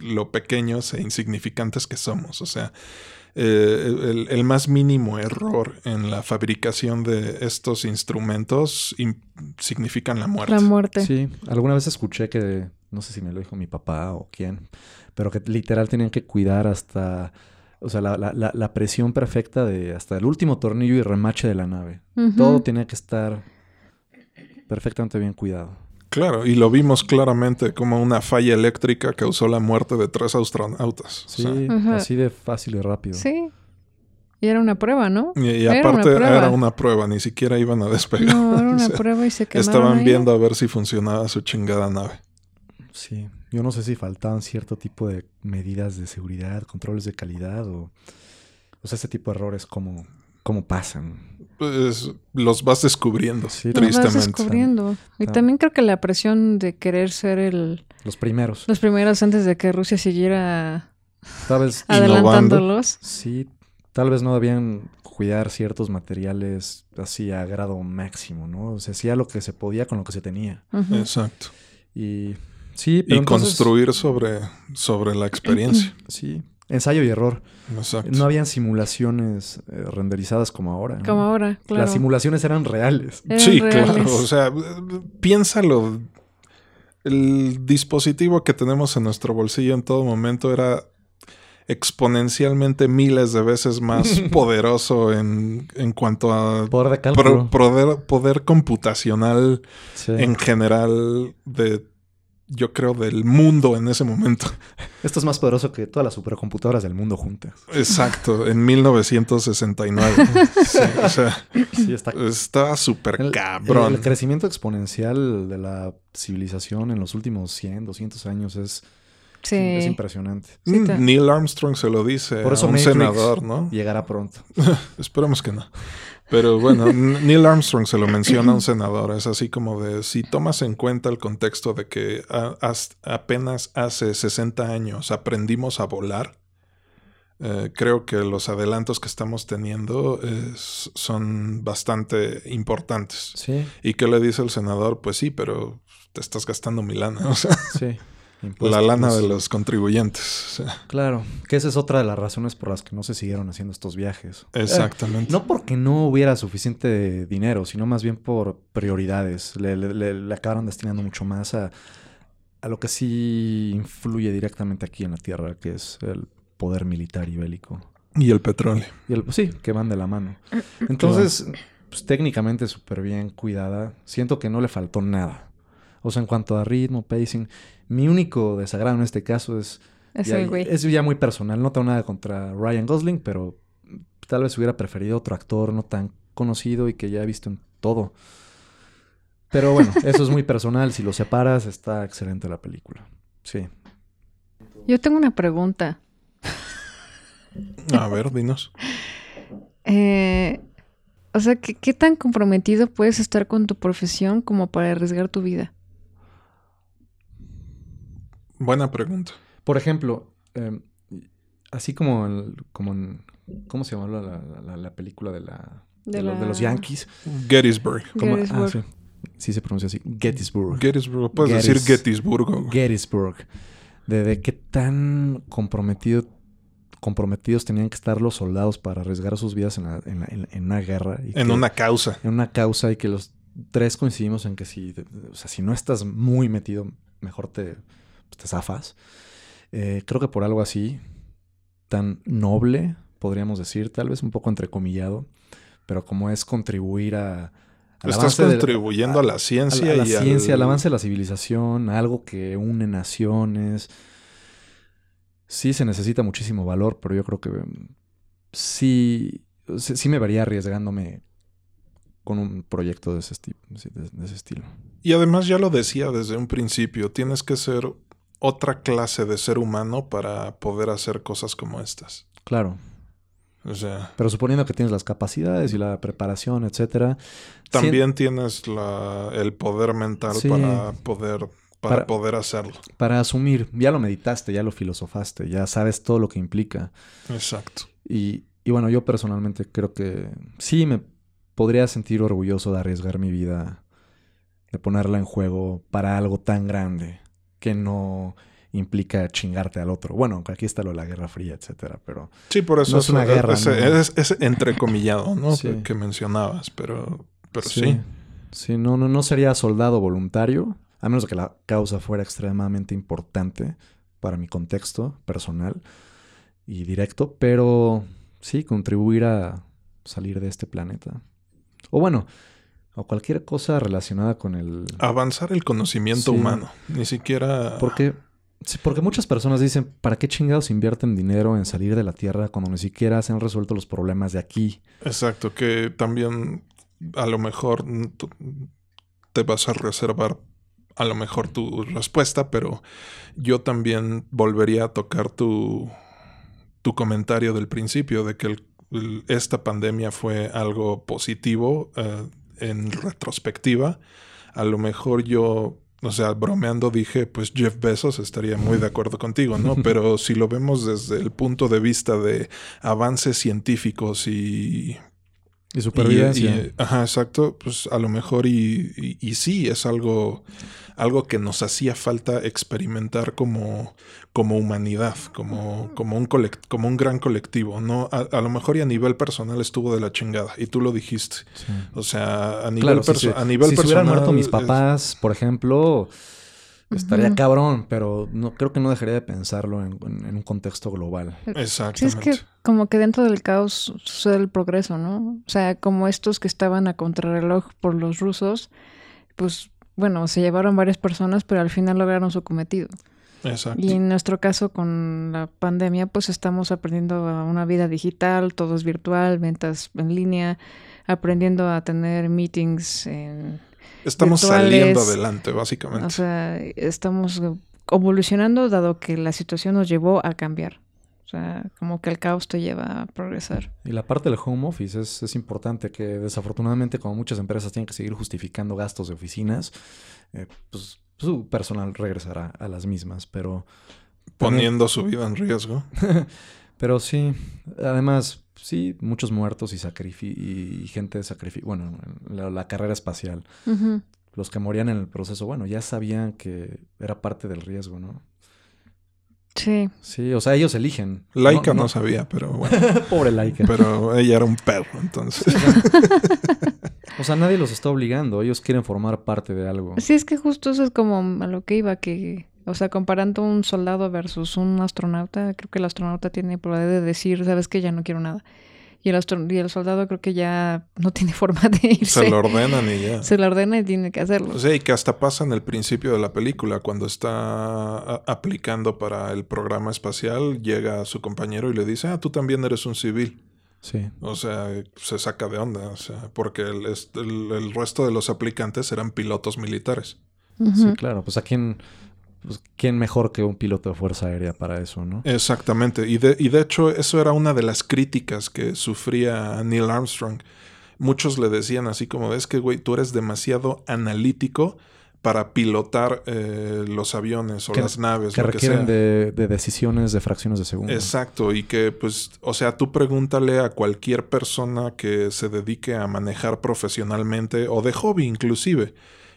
A: lo pequeños e insignificantes que somos. O sea, eh, el, el más mínimo error en la fabricación de estos instrumentos significan la muerte.
C: La muerte.
B: Sí, alguna vez escuché que, no sé si me lo dijo mi papá o quién, pero que literal tenían que cuidar hasta, o sea, la, la- la- la presión perfecta de hasta el último tornillo y remache de la nave. Todo tenía que estar perfectamente bien cuidado.
A: Claro, y lo vimos claramente como una falla eléctrica causó la muerte de tres astronautas. O
B: Sí,
A: sea,
B: así de fácil y rápido.
C: Sí. Y era una prueba, ¿no?
A: y, y
C: Era una
A: aparte era una prueba, ni siquiera iban a despegar.
C: No, era
A: O
C: una
A: sea,
C: prueba y se quemaron
A: Estaban
C: ahí.
A: viendo a ver si funcionaba su chingada nave.
B: Sí, yo no sé si faltaban cierto tipo de medidas de seguridad, controles de calidad o, o sea, ese tipo de errores como, como pasan.
A: Pues los vas descubriendo,
B: Sí,
C: Lo vas
A: tristemente.
C: descubriendo. Y también creo que la presión de querer ser el
B: Los primeros.
C: los primeros antes de que Rusia siguiera
B: Tal vez,
A: Innovando.
C: adelantándolos.
B: sí, tal vez no debían cuidar ciertos materiales así a grado máximo, ¿no? Se hacía lo que se podía con lo que se tenía.
A: Exacto.
B: Y Sí,
A: pero y construir sobre, sobre la experiencia.
B: Sí, ensayo y error.
A: Exacto.
B: No habían simulaciones eh, renderizadas como ahora.
C: Como ahora, claro.
B: Las simulaciones eran reales.
A: sí, claro. O sea, piénsalo. El dispositivo que tenemos en nuestro bolsillo en todo momento era exponencialmente miles de veces más poderoso en, en, cuanto a
B: poder, de cálculo.
A: poder, computacional en general de yo creo del mundo en ese momento.
B: Esto es más poderoso que todas las supercomputadoras del mundo juntas.
A: Exacto, en 1969. sí, o sea,
B: sí, está,
A: súper cabrón.
B: El, crecimiento exponencial de la civilización en los últimos 100, 200 años es Sí. Es impresionante.
A: Mm, Neil Armstrong se lo dice Por eso a un senador, ¿no?
B: Llegará pronto.
A: Esperemos que no. Pero bueno, Neil Armstrong se lo menciona a un senador. Es así como de, si tomas en cuenta el contexto de que apenas hace 60 años aprendimos a volar, eh, creo que los adelantos que estamos teniendo son bastante importantes.
B: Sí.
A: ¿Y qué le dice el senador? Pues sí, pero te estás gastando mi lana. O sea.
B: Sí
A: la lana de los contribuyentes.
B: Claro, que esa es otra de las razones por las que no se siguieron haciendo estos viajes.
A: Exactamente.
B: no porque no hubiera suficiente dinero, sino más bien por prioridades. Le, acabaron destinando mucho más a, a lo que sí influye directamente aquí en la Tierra, que es el poder militar y bélico.
A: Y el petróleo.
B: Y el, sí, que van de la mano. Entonces, pues, técnicamente súper bien cuidada. Siento que no le faltó nada. O sea, en cuanto a ritmo, pacing, mi único desagrado en este caso es...
C: Es, ya,
B: es ya muy personal. No tengo nada contra Ryan Gosling, pero tal vez hubiera preferido otro actor no tan conocido y que ya he visto en todo. Pero bueno, eso es muy personal. Si lo separas, está excelente la película. Sí.
C: Yo tengo una pregunta.
A: A ver, dinos.
C: Eh, o sea, ¿qué, tan comprometido puedes estar con tu profesión como para arriesgar tu vida?
A: Buena pregunta.
B: Por ejemplo, em, así como, en, como en, ¿cómo se llama la, película de, la, de, los Yankees?
A: Gettysburg.
B: Ah, sí. sí. se pronuncia así. Gettysburg.
A: Gettysburg. Puedes decir Gettysburg.
B: Gettysburg. De, qué tan comprometido, comprometidos tenían que estar los soldados para arriesgar sus vidas en, en, una guerra.
A: en una causa.
B: En una causa y que los tres coincidimos en que si, o sea, si no estás muy metido, mejor te te zafas. Eh, creo que por algo así, tan noble, podríamos decir, tal vez un poco entrecomillado, pero como es contribuir a...
A: Estás contribuyendo a, la ciencia.
B: A, la, ciencia, al... avance de la civilización, algo que une naciones. Sí se necesita muchísimo valor, pero yo creo que mm, sí, sí me vería arriesgándome con un proyecto de ese, de ese estilo.
A: Y además ya lo decía desde un principio, tienes que ser otra clase de ser humano para poder hacer cosas como estas.
B: Claro.
A: O sea.
B: Pero suponiendo que tienes las capacidades y la preparación, etcétera.
A: También tienes la, el poder mental para poder. Para, poder hacerlo.
B: Para asumir, ya lo meditaste, ya lo filosofaste, ya sabes todo lo que implica.
A: Exacto.
B: Y, y bueno, yo personalmente creo que sí me podría sentir orgulloso de arriesgar mi vida, de ponerla en juego para algo tan grande que no implica chingarte al otro. Bueno, aquí está lo de la Guerra Fría, etcétera, pero...
A: Sí, por eso es una guerra. Es, entrecomillado, ¿no? Que mencionabas, pero, pero sí.
B: sí. no, no, no sería soldado voluntario, a menos que la causa fuera extremadamente importante para mi contexto personal y directo, pero sí, contribuir a salir de este planeta. O bueno, o cualquier cosa relacionada con el...
A: Avanzar el conocimiento humano, ni siquiera...
B: Porque, porque muchas personas dicen, ¿para qué chingados invierten dinero en salir de la Tierra cuando ni siquiera se han resuelto los problemas de aquí?
A: Exacto, que también a lo mejor te vas a reservar a lo mejor tu respuesta, pero yo también volvería a tocar tu, tu comentario del principio de que esta pandemia fue algo positivo. Eh, en retrospectiva, a lo mejor yo, o sea, bromeando dije, pues Jeff Bezos estaría muy de acuerdo contigo, ¿no? Pero si lo vemos desde el punto de vista de avances científicos y
B: Y supervivencia.
A: Y, ajá, exacto. Pues a lo mejor y, y, sí, es algo, algo que nos hacía falta experimentar como, como humanidad, como, como, un como un gran colectivo. ¿no? A, lo mejor y a nivel personal estuvo de la chingada. Y tú lo dijiste. O sea, a nivel, a nivel
B: si
A: personal...
B: Si hubieran muerto mis papás, por ejemplo... Estaría cabrón, pero no creo que no dejaría de pensarlo en, un contexto global.
A: Exactamente.
C: Sí, es que como que dentro del caos sucede el progreso, ¿no? O sea, como estos que estaban a contrarreloj por los rusos, pues bueno, se llevaron varias personas, pero al final lograron su cometido.
A: Exacto.
C: Y en nuestro caso con la pandemia, pues estamos aprendiendo a una vida digital, todo es virtual, ventas en línea, aprendiendo a tener meetings en
A: Estamos saliendo adelante, básicamente.
C: O sea, estamos evolucionando dado que la situación nos llevó a cambiar. O sea, como que el caos te lleva a progresar.
B: Y la parte del home office es, es importante, que desafortunadamente como muchas empresas tienen que seguir justificando gastos de oficinas, eh, pues su personal regresará a las mismas, pero...
A: Poniendo su vida en riesgo.
B: pero sí, además, sí, muchos muertos y, y gente sacrificada. Bueno, la, carrera espacial. Los que morían en el proceso, bueno, ya sabían que era parte del riesgo, ¿no?
C: Sí.
B: Sí, o sea, ellos eligen.
A: Laika no, sabía, pero bueno.
B: Pobre Laika.
A: Pero ella era un perro, entonces.
B: o sea, nadie los está obligando. Ellos quieren formar parte de algo.
C: Sí, es que justo eso es como a lo que iba, que o sea, comparando un soldado versus un astronauta, creo que el astronauta tiene probabilidad de decir, sabes que ya no quiero nada. Y el, y el soldado creo que ya no tiene forma de irse.
A: Se lo ordenan y ya.
C: Se lo ordena y tiene que hacerlo.
A: O sea, y que hasta pasa en el principio de la película, cuando está aplicando para el programa espacial, llega su compañero y le dice, ah, tú también eres un civil.
B: Sí.
A: O sea, se saca de onda, o sea, porque el, el, resto de los aplicantes eran pilotos militares.
B: Sí, claro, pues a quién pues, ¿quién mejor que un piloto de Fuerza Aérea para eso, no?
A: Exactamente. Y de, y de hecho, eso era una de las críticas que sufría Neil Armstrong. Muchos le decían así como, es que, güey, tú eres demasiado analítico para pilotar eh, los aviones o las naves.
B: Que requieren De, de, decisiones de fracciones de segundo.
A: Exacto, y que pues, o sea, tú pregúntale a cualquier persona que se dedique a manejar profesionalmente o de hobby inclusive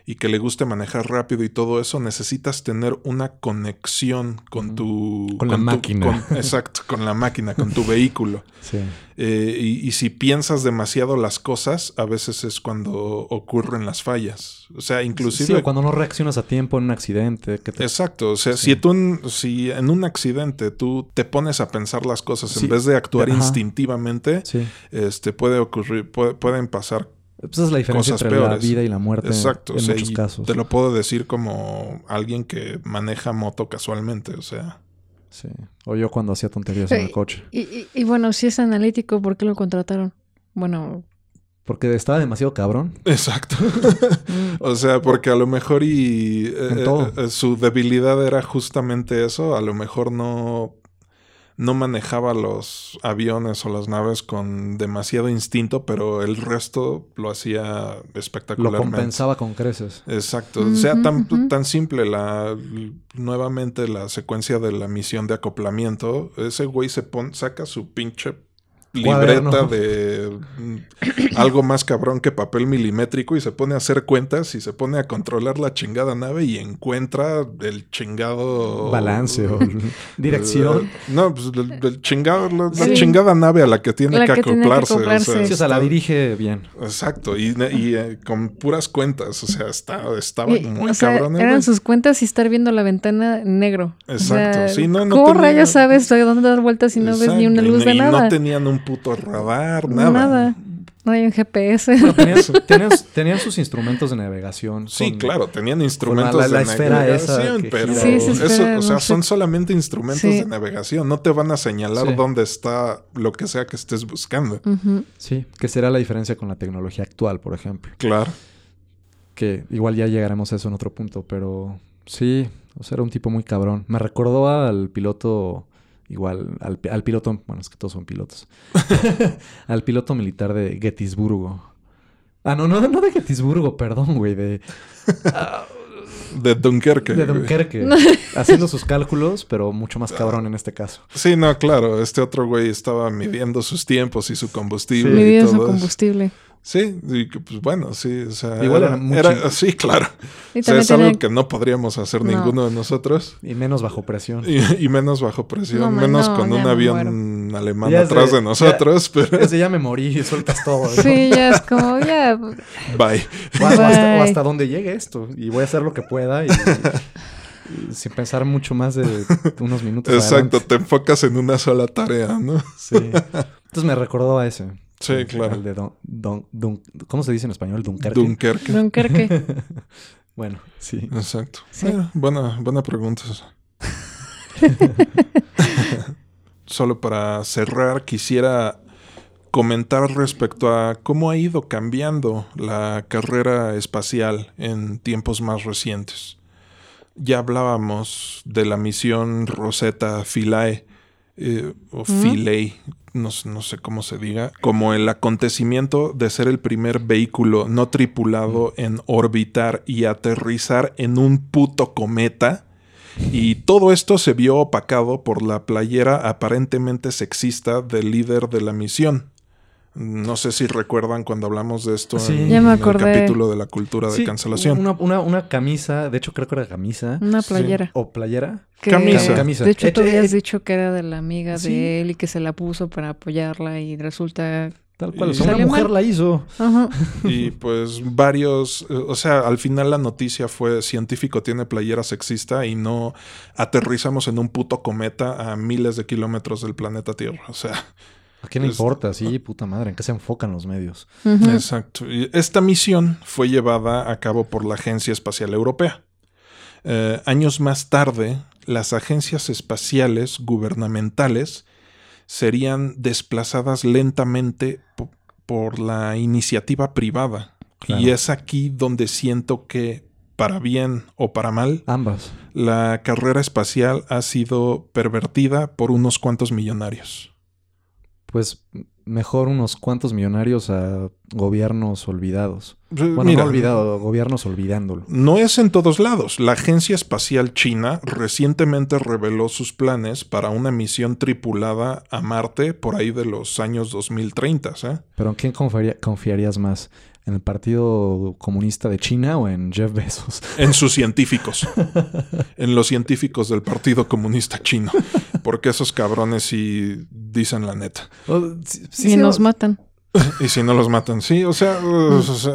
A: y que le guste manejar rápido y todo eso, necesitas tener una conexión con tu...
B: Con, la máquina.
A: exacto, con la máquina, con tu vehículo.
B: Sí.
A: Eh, y, si piensas demasiado las cosas, a veces es cuando ocurren las fallas. O sea, inclusive...
B: Sí, o cuando no reaccionas a tiempo en un accidente.
A: Exacto. O sea, si, tú, si en un accidente tú te pones a pensar las cosas en vez de actuar instintivamente, este, puede ocurrir, pueden pasar
B: pues esa es la diferencia entre la vida y la muerte
A: Exacto,
B: en muchos casos.
A: Te lo puedo decir como alguien que maneja moto casualmente, o sea.
B: Sí. O yo cuando hacía tonterías en el coche.
C: Y, bueno, si es analítico, ¿por qué lo contrataron? Bueno.
B: Porque estaba demasiado cabrón.
A: Exacto. o sea, porque a lo mejor y eh, eh, su debilidad era justamente eso. A lo mejor no no manejaba los aviones o las naves con demasiado instinto, pero el resto lo hacía espectacularmente.
B: Lo compensaba con creces.
A: Exacto. O sea, tan, tan simple la nuevamente la secuencia de la misión de acoplamiento. Ese güey se pone, saca su pinche libreta de mm, algo más cabrón que papel milimétrico y se pone a hacer cuentas y se pone a controlar la chingada nave y encuentra el chingado
B: balance o dirección.
A: no, pues el, chingado, la, chingada nave a la que tiene que, acoplarse.
B: O sea, la dirige bien.
A: Exacto, y, eh, con puras cuentas, o sea, está, estaba muy cabrón.
C: Eran sus cuentas y estar viendo la ventana negro.
A: Exacto, sí, no,
C: ¿Cómo rayos sabes dónde dar vueltas si no ves ni una luz de nada?
A: No tenían un puto radar, nada. Nada.
C: No hay un GPS.
B: tenían, sus instrumentos de navegación.
A: Sí, claro, tenían instrumentos de navegación, pero eso, o sea, son solamente instrumentos de navegación. No te van a señalar dónde está lo que sea que estés buscando.
B: Sí, que será la diferencia con la tecnología actual, por ejemplo.
A: Claro.
B: Que igual ya llegaremos a eso en otro punto, pero sí, o sea, era un tipo muy cabrón. Me recordó al piloto igual al, al, piloto, bueno, es que todos son pilotos, al piloto militar de Gettysburgo. Ah, no, no, no de Gettysburgo, perdón, güey, de...
A: De Dunkerque.
B: De
A: güey.
B: Dunkerque. haciendo sus cálculos, pero mucho más cabrón en este caso.
A: Sí, no, claro. Este otro güey estaba midiendo sus tiempos y su combustible.
B: Sí.
A: y
C: Midiendo su
A: eso. Sí, y que, pues bueno, sí, o sea,
B: Igual
A: era,
B: era
A: era- sí, claro. O sea, es algo que no podríamos hacer
C: No.
A: ninguno de nosotros.
B: Y menos bajo presión.
A: Y, y menos bajo presión,
C: No,
A: menos
C: no,
A: con
C: ya
A: un
C: me
A: avión alemán
B: Ya
A: atrás
B: de-
A: de, nosotros, pero
B: Ese ya me morí, sueltas todo. ¿no?
C: Sí, ya es como, ya.
A: bye.
B: O, hasta, o
C: Bye.
B: hasta donde llegue esto. Y voy a hacer lo que pueda y, y sin pensar mucho más de unos minutos.
A: Exacto,
B: adelante.
A: te enfocas en una sola tarea, ¿no?
B: Sí. Entonces me recordó a ese.
A: Sí, claro.
B: De Don, Don- Dun- ¿Cómo se dice en español? Dunkerque.
A: Dunkerque.
C: Dunkerque.
B: bueno, sí.
A: Exacto.
C: Sí.
A: Eh, buena, buena pregunta. Solo para cerrar, quisiera comentar respecto a cómo ha ido cambiando la carrera espacial en tiempos más recientes. Ya hablábamos de la misión Rosetta Philae, eh, o. Philae, no, sé cómo se diga, como el acontecimiento de ser el primer vehículo no tripulado en orbitar y aterrizar en un puto cometa. Y todo esto se vio opacado por la playera aparentemente sexista del líder de la misión. No sé si recuerdan cuando hablamos de esto
B: Sí.
A: en,
C: Ya me
A: el capítulo de la cultura de
B: Sí,
A: cancelación.
B: Una, una, una camisa, de hecho creo que era camisa.
C: Una playera.
B: ¿O playera?
C: Que-
A: Camisa.
B: Camisa.
C: De hecho,
B: Eh,
C: tú
B: eh,
C: habías
B: eh,
C: dicho que era de la amiga
B: Sí.
C: de él y que se la puso para apoyarla y resulta...
B: Tal cual. O
A: Y-
B: sea, una mujer
C: mal.
B: la hizo.
C: Ajá.
A: Y pues varios, o sea, al final la noticia fue científico tiene playera sexista y no aterrizamos en un puto cometa a miles de kilómetros del planeta Tierra. O sea,
B: ¿A quién le
A: Es-
B: importa? Sí, puta madre. ¿En qué se enfocan los medios?
A: Exacto. Y esta misión fue llevada a cabo por la Agencia Espacial Europea. Eh, años más tarde, las agencias espaciales gubernamentales serían desplazadas lentamente po- por la iniciativa privada.
B: Claro.
A: Y es aquí donde siento que, para bien o para mal,
B: Ambas.
A: la carrera espacial ha sido pervertida por unos cuantos millonarios.
B: Pues mejor unos cuantos millonarios a gobiernos olvidados.
A: Bueno,
B: no olvidado, gobiernos olvidándolo.
A: No es en todos lados. La Agencia Espacial China recientemente reveló sus planes para una misión tripulada a Marte por ahí de los años 2030. ¿eh?
B: Pero ¿en quién confiaría- confiarías más? ¿En el Partido Comunista de China o en Jeff Bezos?
A: En sus científicos. en los científicos del Partido Comunista Chino. Porque esos cabrones sí dicen la neta.
B: O- sí- sí,
C: y
B: sí,
C: nos
B: o-
C: matan.
A: Y si no los matan, sí, o sea,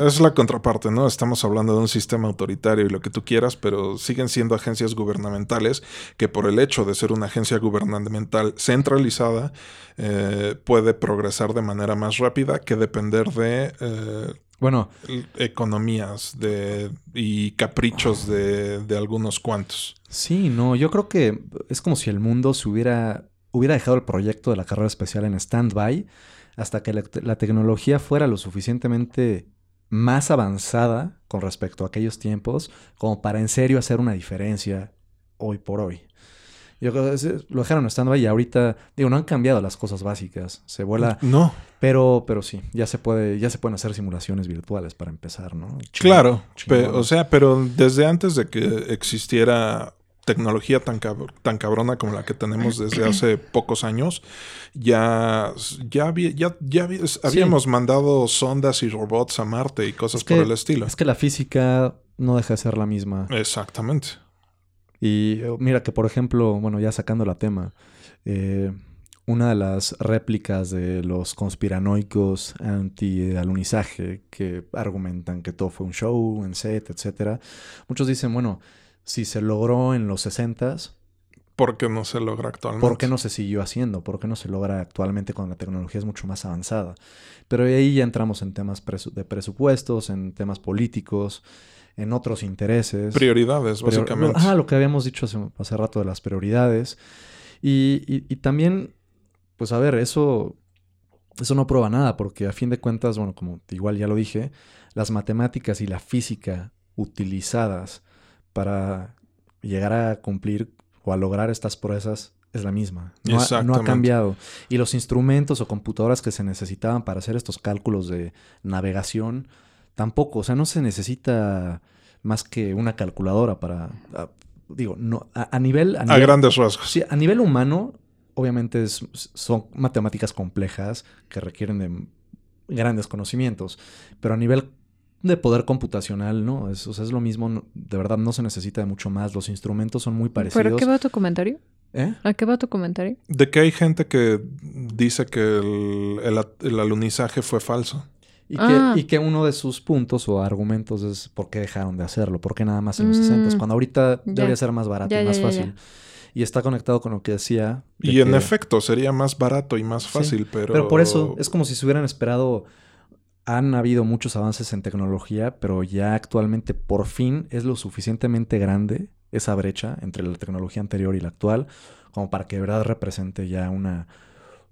A: es la contraparte, ¿no? Estamos hablando de un sistema autoritario y lo que tú quieras, pero siguen siendo agencias gubernamentales que por el hecho de ser una agencia gubernamental centralizada eh, puede progresar de manera más rápida que depender de eh,
B: Bueno,
A: economías de, y caprichos de, de algunos cuantos.
B: sí, no, yo creo que es como si el mundo se hubiera, hubiera dejado el proyecto de la carrera especial en stand-by hasta que la, la tecnología fuera lo suficientemente más avanzada con respecto a aquellos tiempos como para en serio hacer una diferencia hoy por hoy. Yo creo que ese- lo dejaron en stand-by y ahorita, digo, no han cambiado las cosas básicas. Se vuela,
A: No,
B: pero, pero sí, ya se puede, ya se pueden hacer simulaciones virtuales para empezar, ¿no?
A: Claro, o sea, pero desde antes de que existiera tecnología tan, cab- tan cabrona como la que tenemos desde hace pocos años, ya, ya, había- ya, ya había- habíamos mandado sondas y robots a Marte y cosas
B: Es que-
A: por el estilo.
B: Es que la física no deja de ser la misma.
A: Exactamente.
B: Y eh, mira que, por ejemplo, bueno, ya sacando la tema, eh, una de las réplicas de los conspiranoicos anti-alunizaje que argumentan que todo fue un show, en set, etcétera, muchos dicen, bueno, si se logró en los 60s,
A: ¿Por qué no se logra actualmente?
B: ¿por qué no se siguió haciendo? ¿Por qué no se logra actualmente cuando la tecnología es mucho más avanzada? Pero ahí ya entramos en temas presu- de presupuestos, en temas políticos, en otros intereses.
A: Prioridades,
B: Prior-
A: básicamente.
B: Ah, lo que habíamos dicho hace, hace rato de las prioridades. Y, y- y también, pues a ver, eso, eso no prueba nada, porque a fin de cuentas, bueno, como igual ya lo dije, las matemáticas y la física utilizadas para llegar a cumplir o a lograr estas proezas es la misma. No ha, no ha
A: Exactamente.
B: cambiado. Y los instrumentos o computadoras que se necesitaban para hacer estos cálculos de navegación, tampoco. O sea, no se necesita más que una calculadora para, a- digo, no, a, a nivel... A,
A: A
B: nivel-
A: grandes rasgos.
B: Sí, a nivel humano, obviamente es- son matemáticas complejas que requieren de grandes conocimientos, pero a nivel de poder computacional, ¿no? Es, o sea, es lo mismo, de verdad no se necesita de mucho más, los instrumentos son muy parecidos.
C: ¿Pero qué va tu comentario?
B: ¿Eh?
C: ¿A qué va tu comentario?
A: De que hay gente que dice que el, el, el alunizaje fue falso.
B: Y que,
C: Ah.
B: y que uno de sus puntos o argumentos es por qué dejaron de hacerlo, por qué nada más en los
C: Mm,
B: 60, cuando ahorita
C: ya.
B: debería ser más barato
C: Ya,
B: y
C: ya,
B: más
C: ya,
B: fácil. Y está conectado con lo que decía. de
A: Y en
B: que-
A: efecto, sería más barato y más
B: Sí,
A: fácil, pero...
B: Pero por eso es como si se hubieran esperado. Han habido muchos avances en tecnología, pero ya actualmente por fin es lo suficientemente grande esa brecha entre la tecnología anterior y la actual, como para que de verdad represente ya una,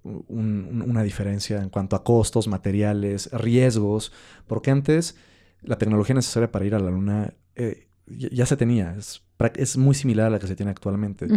B: un- un- una diferencia en cuanto a costos, materiales, riesgos, porque antes la tecnología necesaria para ir a la luna eh, ya, ya se tenía, es, muy similar a la que se tiene actualmente,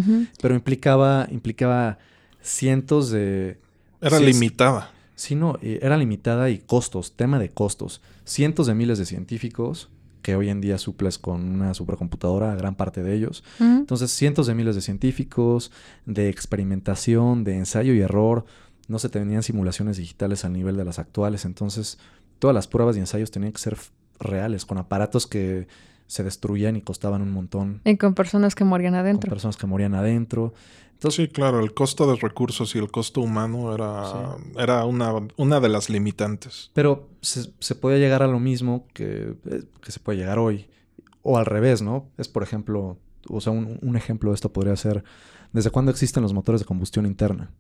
B: pero implicaba, implicaba cientos de...
A: Era
B: sí,
A: limitada.
B: Sí, no, eh, era limitada y costos, tema de costos. Cientos de miles de científicos que hoy en día suples con una supercomputadora, gran parte de ellos. Entonces, cientos de miles de científicos, de experimentación, de ensayo y error. No se tenían simulaciones digitales al nivel de las actuales. Entonces, todas las pruebas y ensayos tenían que ser reales, con aparatos que se destruían y costaban un montón.
C: Y con personas que morían
B: Con
C: adentro.
B: personas que morían adentro. Entonces,
A: Sí, claro, el costo de recursos y el costo humano era, era una, una de las limitantes.
B: Pero se, se podía llegar a lo mismo que, eh, que se puede llegar hoy. O al revés, ¿no? Es, por ejemplo, o sea, un, un ejemplo de esto podría ser, ¿desde cuándo existen los motores de combustión interna?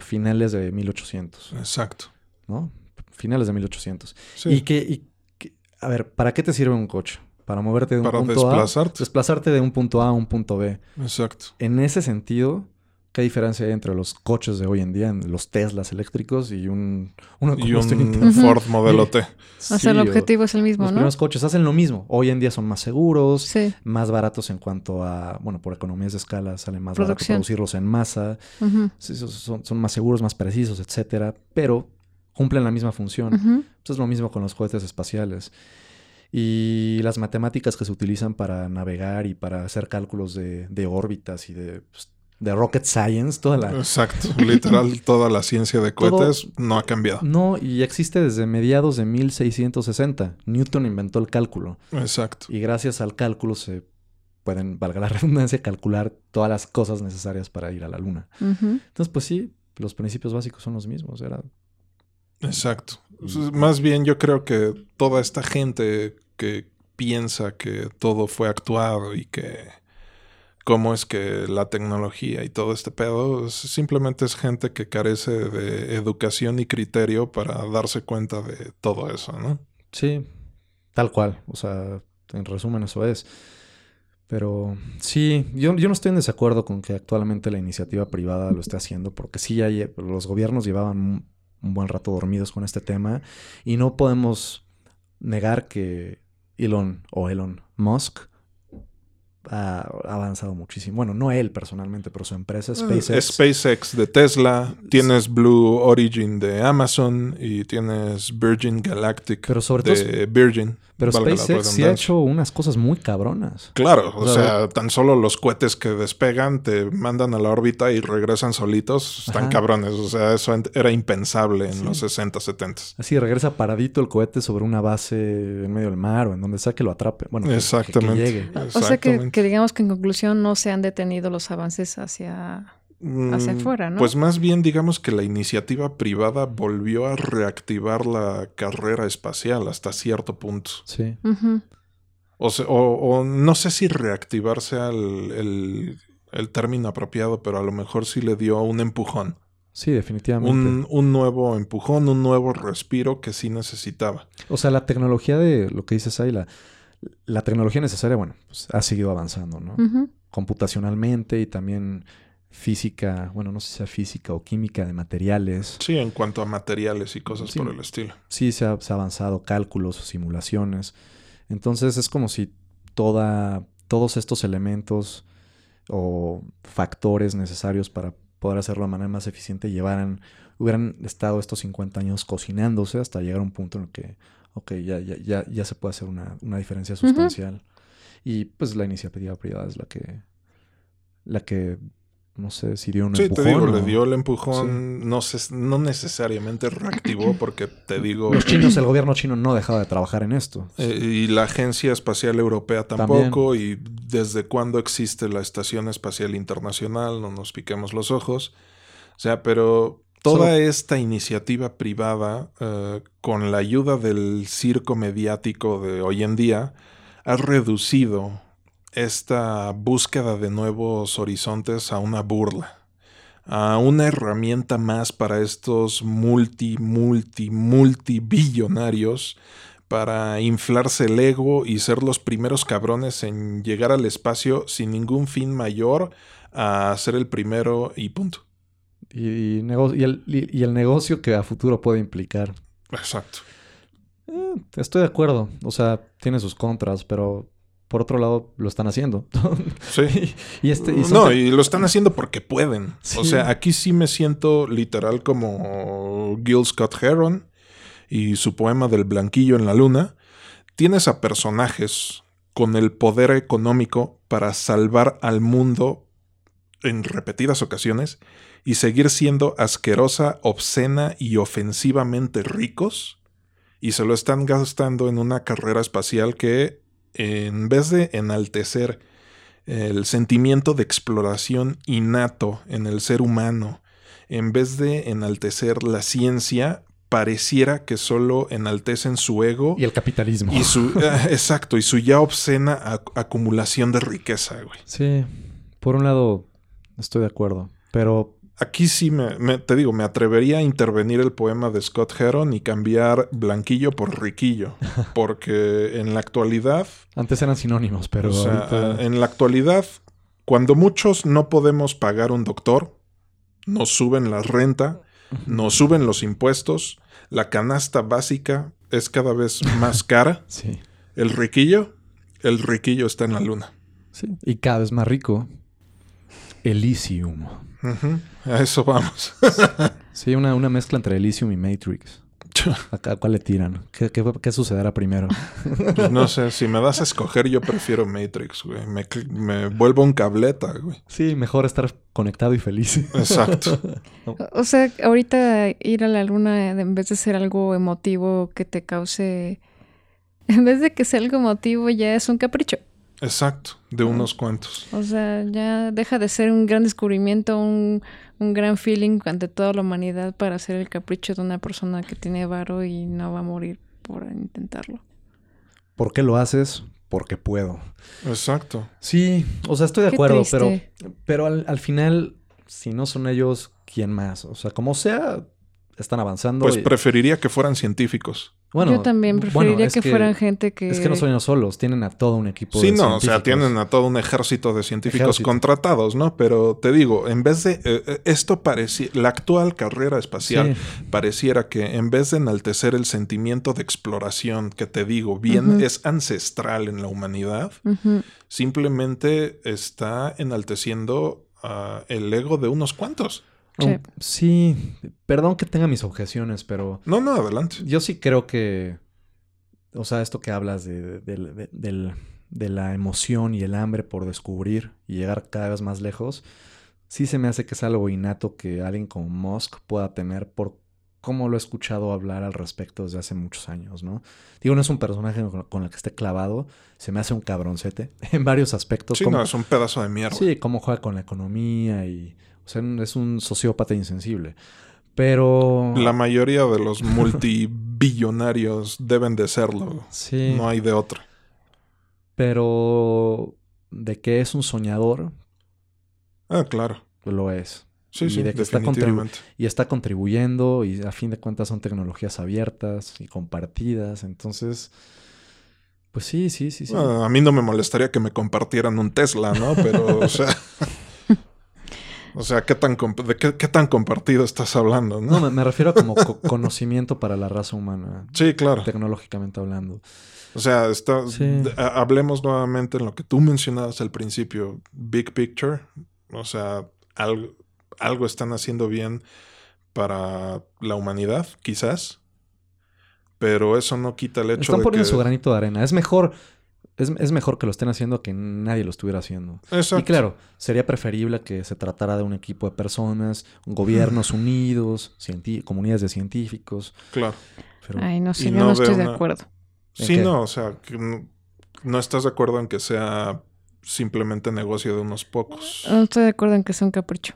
B: Finales de 1800,
A: Exacto.
B: ¿no? Finales de 1800.
A: Sí.
B: Y que, y que- a ver, ¿para qué te sirve un coche? Para moverte de un
A: Para
B: punto
A: desplazarte.
B: A, desplazarte de un punto A a un punto B.
A: Exacto.
B: En ese sentido, ¿qué diferencia hay entre los coches de hoy en día, los Teslas eléctricos y un, de
A: Y un? Ford Modelo T.
C: O sea,
B: Sí,
C: el
B: o-
C: objetivo es el mismo,
B: Los
C: ¿no?
B: primeros coches hacen lo mismo. Hoy en día son más seguros,
C: Sí.
B: más baratos en cuanto a, bueno, por economías de escala sale más
C: Producción.
B: barato producirlos en masa. Sí, son- son, más seguros, más precisos, etcétera. Pero cumplen la misma función.
C: Ujú.
B: Pues es lo mismo con los cohetes espaciales. Y las matemáticas que se utilizan para navegar y para hacer cálculos de, de órbitas y de, pues, de rocket science, toda la,
A: Exacto. Literal, toda la ciencia de
B: Todo-
A: cohetes no ha cambiado.
B: No, y existe desde mediados de 1660. Newton inventó el cálculo.
A: Exacto.
B: Y gracias al cálculo se pueden, valga la redundancia, calcular todas las cosas necesarias para ir a la luna. Entonces, pues sí, los principios básicos son los mismos. Era...
A: Exacto. Más bien yo creo que toda esta gente que piensa que todo fue actuado y que cómo es que la tecnología y todo este pedo simplemente es gente que carece de educación y criterio para darse cuenta de todo eso, ¿no?
B: Sí, tal cual. O sea, en resumen eso es. Pero sí, yo, yo no estoy en desacuerdo con que actualmente la iniciativa privada lo esté haciendo, porque sí, ya los gobiernos llevaban un, buen rato dormidos con este tema y no podemos negar que Elon o Elon Musk ha avanzado muchísimo. Bueno, no él personalmente, pero su empresa SpaceX.
A: Eh, SpaceX de Tesla, tienes Blue Origin de Amazon y tienes Virgin Galactic
B: Pero sobre todo,
A: de Virgin.
B: Pero
A: valga
B: SpaceX sí ha hecho unas cosas muy cabronas.
A: Claro, o
B: O sea,
A: sea, tan solo los cohetes que despegan te mandan a la órbita y regresan solitos, están
B: Ajá.
A: cabrones. O sea, eso era impensable en
B: Sí.
A: los 60, 70.
B: Así regresa paradito el cohete sobre una base en medio del mar o en donde sea que lo atrape. Bueno, que- que-
A: Exactamente.
B: Que, llegue.
C: O sea que digamos que en conclusión no se han detenido los avances hacia... Hacia
A: Mm,
C: afuera, ¿no?
A: Pues más bien digamos que la iniciativa privada volvió a reactivar la carrera espacial hasta cierto punto.
B: Sí.
A: O, se- o- o no sé si reactivar sea el, el- el término apropiado, pero a lo mejor sí le dio un empujón.
B: Sí, definitivamente.
A: Un, un nuevo empujón, un nuevo respiro que sí necesitaba.
B: O sea, la tecnología de lo que dices ahí, la, la tecnología necesaria, bueno, pues ha seguido avanzando, ¿no? Computacionalmente y también física, bueno, no sé si sea física o química de materiales.
A: Sí, en cuanto a materiales y cosas
B: Sí.
A: por el estilo.
B: Sí, se ha, se ha avanzado, cálculos, simulaciones. Entonces es como si toda, todos estos elementos o factores necesarios para poder hacerlo de manera más eficiente llevaran, hubieran estado estos 50 años cocinándose hasta llegar a un punto en el que ok, ya, ya, ya, ya se puede hacer una, una diferencia sustancial. Y pues la iniciativa privada es la que, la que no sé si dio un empujón.
A: Sí, te digo, le dio el empujón, no, se, no necesariamente reactivó, porque te digo...
B: Los chinos, el gobierno chino no dejaba de trabajar en esto.
A: Eh, y la Agencia Espacial Europea tampoco, y desde cuándo existe la Estación Espacial Internacional, no nos piquemos los ojos. O sea, pero toda esta iniciativa privada, eh, con la ayuda del circo mediático de hoy en día, ha reducido esta búsqueda de nuevos horizontes a una burla, a una herramienta más para estos multi, multi, multibillonarios para inflarse el ego y ser los primeros cabrones en llegar al espacio sin ningún fin mayor a ser el primero y punto.
B: Y, el, y el, negocio que a futuro puede implicar.
A: Exacto.
B: Eh, estoy de acuerdo. O sea, tiene sus contras, pero por otro lado, lo están haciendo.
A: sí. y este, no, y lo están haciendo porque pueden. O sea, aquí sí me siento literal como Gil Scott Heron y su poema del blanquillo en la luna. Tienes a personajes con el poder económico para salvar al mundo en repetidas ocasiones y seguir siendo asquerosa, obscena y ofensivamente ricos. Y se lo están gastando en una carrera espacial que en vez de enaltecer el sentimiento de exploración innato en el ser humano, en vez de enaltecer la ciencia, pareciera que solo enaltecen su ego.
B: Y el capitalismo.
A: Y su, eh, exacto, y su ya obscena acumulación de riqueza, güey.
B: Sí, por un lado estoy de acuerdo, pero
A: Aquí sí me, te digo, me atrevería a intervenir el poema de Scott Heron y cambiar blanquillo por riquillo. Porque en la actualidad.
B: Antes eran sinónimos, pero.
A: en la actualidad, cuando muchos no podemos pagar un doctor, nos suben la renta, nos suben los impuestos, la canasta básica es cada vez más cara.
B: sí.
A: El riquillo, el riquillo está en la luna.
B: Sí. Y cada vez más rico. Elysium.
A: A eso vamos.
B: sí, una, una, mezcla entre Elysium y Matrix. ¿A cuál le tiran? ¿Qué, qué, sucederá primero?
A: Pues no sé, si me das a escoger, yo prefiero Matrix, güey. Me, me, vuelvo un cableta, güey.
B: Sí, mejor estar conectado y feliz.
A: Exacto.
C: o sea, ahorita ir a la luna, en vez de ser algo emotivo que te cause. En vez de que sea algo emotivo, ya es un capricho.
A: Exacto, de unos cuantos.
C: O sea, ya deja de ser un gran descubrimiento, un, gran feeling ante toda la humanidad para hacer el capricho de una persona que tiene varo y no va a morir por intentarlo.
B: ¿Por qué lo haces? Porque puedo.
A: Exacto.
B: Sí, o sea, estoy de acuerdo, pero, pero al, al, final, si no son ellos, ¿quién más? O sea, como sea, están avanzando.
A: Pues preferiría que fueran científicos.
C: Bueno, yo también preferiría que, fueran gente que...
B: Es que no son ellos solos, tienen a todo un equipo
A: sí, no, o sea, tienen a todo un ejército de científicos contratados, ¿no? Pero te digo, en vez de... Eh, eh, esto parecía... La actual carrera espacial pareciera que en vez de enaltecer el sentimiento de exploración, que te digo, bien es ancestral en la humanidad, simplemente está enalteciendo ah, el ego de unos cuantos.
B: Sí. perdón que tenga mis objeciones, pero...
A: No, no, adelante.
B: Yo sí creo que... O sea, esto que hablas de, de, la emoción y el hambre por descubrir y llegar cada vez más lejos, sí se me hace que es algo innato que alguien como Musk pueda tener por cómo lo he escuchado hablar al respecto desde hace muchos años, ¿no? Digo, no es un personaje con el que esté clavado, se me hace un cabroncete en varios aspectos.
A: Sí, no, es un pedazo de mierda.
B: Sí, cómo juega con la economía y o sea, es un sociópata insensible. Pero.
A: La mayoría de los multibillonarios deben de serlo. Sí. No hay de otra.
B: Pero. De que es un soñador.
A: Ah, claro.
B: Lo es.
A: Sí, sí,
B: de que definitivamente. Está y está contribuyendo y a fin de cuentas son tecnologías abiertas y compartidas. Entonces, pues sí, sí, sí, sí.
A: a mí no me molestaría que me compartieran un Tesla, ¿no? Pero, o sea... O sea, ¿qué tan, ¿de qué, tan compartido estás hablando? No,
B: no me, refiero a como conocimiento para la raza humana.
A: Sí, claro.
B: Tecnológicamente hablando.
A: O sea, está, hablemos nuevamente en lo que tú mencionabas al principio, Big Picture. O sea, algo, algo están haciendo bien para la humanidad, quizás. Pero eso no quita el hecho
B: Están
A: de
B: poniendo
A: que...
B: su granito de arena. Es mejor, es, es mejor que lo estén haciendo que nadie lo estuviera haciendo.
A: Exacto.
B: Y claro, sería preferible que se tratara de un equipo de personas, gobiernos unidos, cienti- comunidades de científicos.
A: Claro.
B: Pero
C: Ay, no sé,
A: no
C: no estoy de
A: una-
C: acuerdo.
B: ¿En
A: Sí,
B: qué?
A: no, o sea, que no, no estás de acuerdo en que sea simplemente negocio de unos pocos.
C: No estoy de acuerdo en que sea un capricho.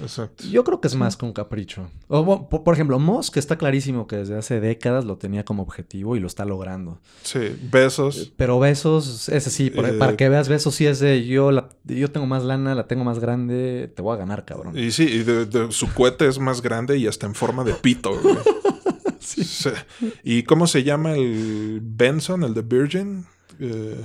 A: Exacto.
B: yo creo que es más que un capricho. O, por, por ejemplo, Musk está clarísimo que desde hace décadas lo tenía como objetivo y lo está logrando.
A: Sí, besos.
B: Pero Besos, ese sí, por-
A: Eh,
B: para que veas Besos sí es de yo, la, yo tengo más lana, la tengo más grande, te voy a ganar, cabrón.
A: Y sí, y de, de- su cohete es más grande y hasta en forma de pito. güey. Sí. ¿Y cómo se llama el Benson, el de Virgin? Eh,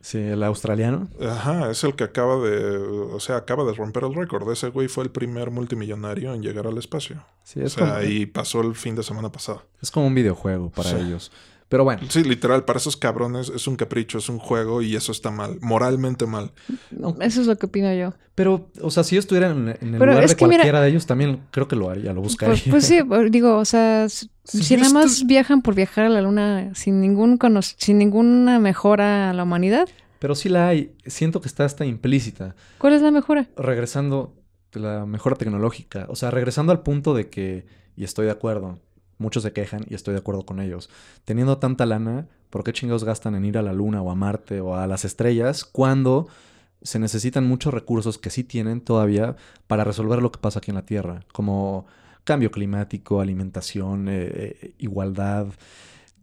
B: Sí, el australiano.
A: ajá, es el que acaba de, o sea, acaba de romper el récord. Ese güey fue el primer multimillonario en llegar al espacio.
B: Sí,
A: O
B: es,
A: sea,
B: como,
A: y pasó el fin de semana pasado.
B: es como un videojuego para
A: Sí.
B: ellos. Pero bueno,
A: Sí, literal, para esos cabrones es un capricho, es un juego y eso está mal, moralmente mal.
B: no,
C: Eso es lo que opino yo.
B: pero, o sea, si yo estuviera en, en el
C: Pero
B: lugar de
C: mira-
B: cualquiera de ellos, también creo que lo haría, lo buscaría.
C: Pues, pues sí, digo, o sea, si nada más viajan por viajar a la luna sin ningún cono- sin ninguna mejora a la humanidad,
B: Pero sí la hay. Siento que está hasta implícita.
C: ¿cuál es la mejora?
B: regresando la mejora tecnológica, o sea, regresando al punto de que, y estoy de acuerdo, muchos se quejan y estoy de acuerdo con ellos, teniendo tanta lana, ¿por qué chingados gastan en ir a la luna o a Marte o a las estrellas cuando se necesitan muchos recursos que sí tienen todavía para resolver lo que pasa aquí en la Tierra, como cambio climático, alimentación, eh, eh, igualdad,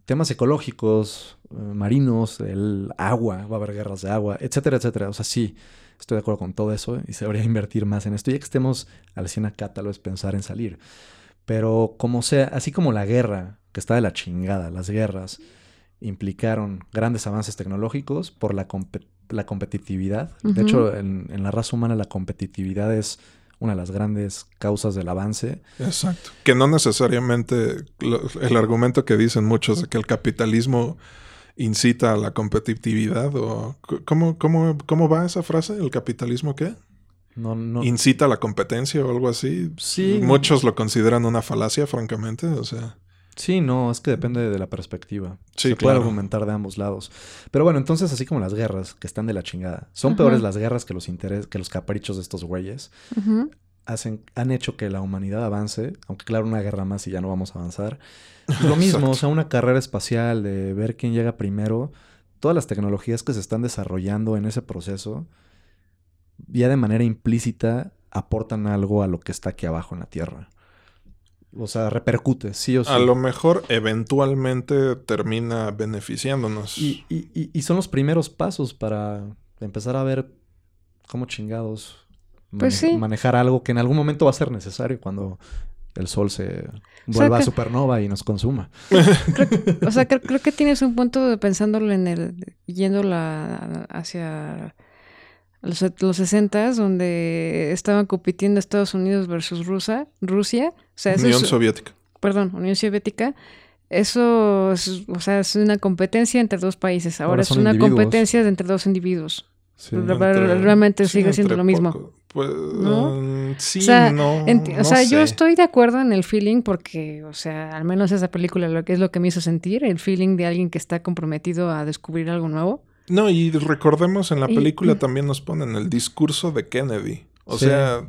B: temas ecológicos, eh, marinos, el agua, va a haber guerras de agua, etcétera, etcétera. O sea, sí, estoy de acuerdo con todo eso y se debería invertir más en esto. Ya que estemos al 100 acá, tal vez pensar en salir. Pero como sea, así como la guerra, que está de la chingada, las guerras implicaron grandes avances tecnológicos por la, compe- la competitividad. De hecho, en, en la raza humana la competitividad es una de las grandes causas del avance.
A: Exacto. Que no necesariamente lo- el argumento que dicen muchos de que el capitalismo incita a la competitividad o ¿cómo, cómo, cómo va esa frase? ¿El capitalismo qué?
B: No, no,
A: ¿Incita a la competencia o algo así?
B: Sí.
A: Muchos lo consideran una falacia, francamente. O sea,
B: Sí, no, es que depende de la perspectiva.
A: Sí,
B: Se puede
A: claro.
B: argumentar de ambos lados. Pero bueno, entonces así como las guerras que están de la chingada, son
C: Ajá.
B: peores las guerras que los intereses, que los caprichos de estos güeyes. Hacen, han hecho que la humanidad avance, aunque claro, una guerra más y ya no vamos a avanzar. Y lo mismo, o sea, una carrera espacial de ver quién llega primero. Todas las tecnologías que se están desarrollando en ese proceso, ya de manera implícita, aportan algo a lo que está aquí abajo en la Tierra. O sea, repercute, sí o sí.
A: a lo mejor eventualmente termina beneficiándonos.
B: Y, y- y- y son los primeros pasos para empezar a ver cómo chingados
C: Pues
B: mane-
C: sí.
B: manejar algo que en algún momento va a ser necesario cuando el sol se vuelva a
C: que-
B: supernova y nos consuma.
C: O sea, creo, creo que tienes un punto de pensándolo en el yendo la, hacia los, los 60 donde estaban compitiendo Estados Unidos versus Rusia, Rusia, o sea,
A: Unión
C: es-
A: Soviética.
C: perdón, Unión Soviética. Eso es, o sea, es una competencia entre dos países. Ahora,
B: Ahora
C: es una
B: individuos.
C: competencia de entre dos individuos.
B: Sí.
C: Realmente sigue siendo lo mismo.
A: poco. Pues,
C: ¿No?
A: mm, sí,
C: O sea,
A: no.
C: O sea, yo estoy de acuerdo en el feeling porque, o sea, al menos esa película lo que es lo que me hizo sentir, el feeling de alguien que está comprometido a descubrir algo nuevo.
A: No, y recordemos en la
C: Y-
A: película también nos ponen el discurso de Kennedy. O
B: Sí.
A: sea,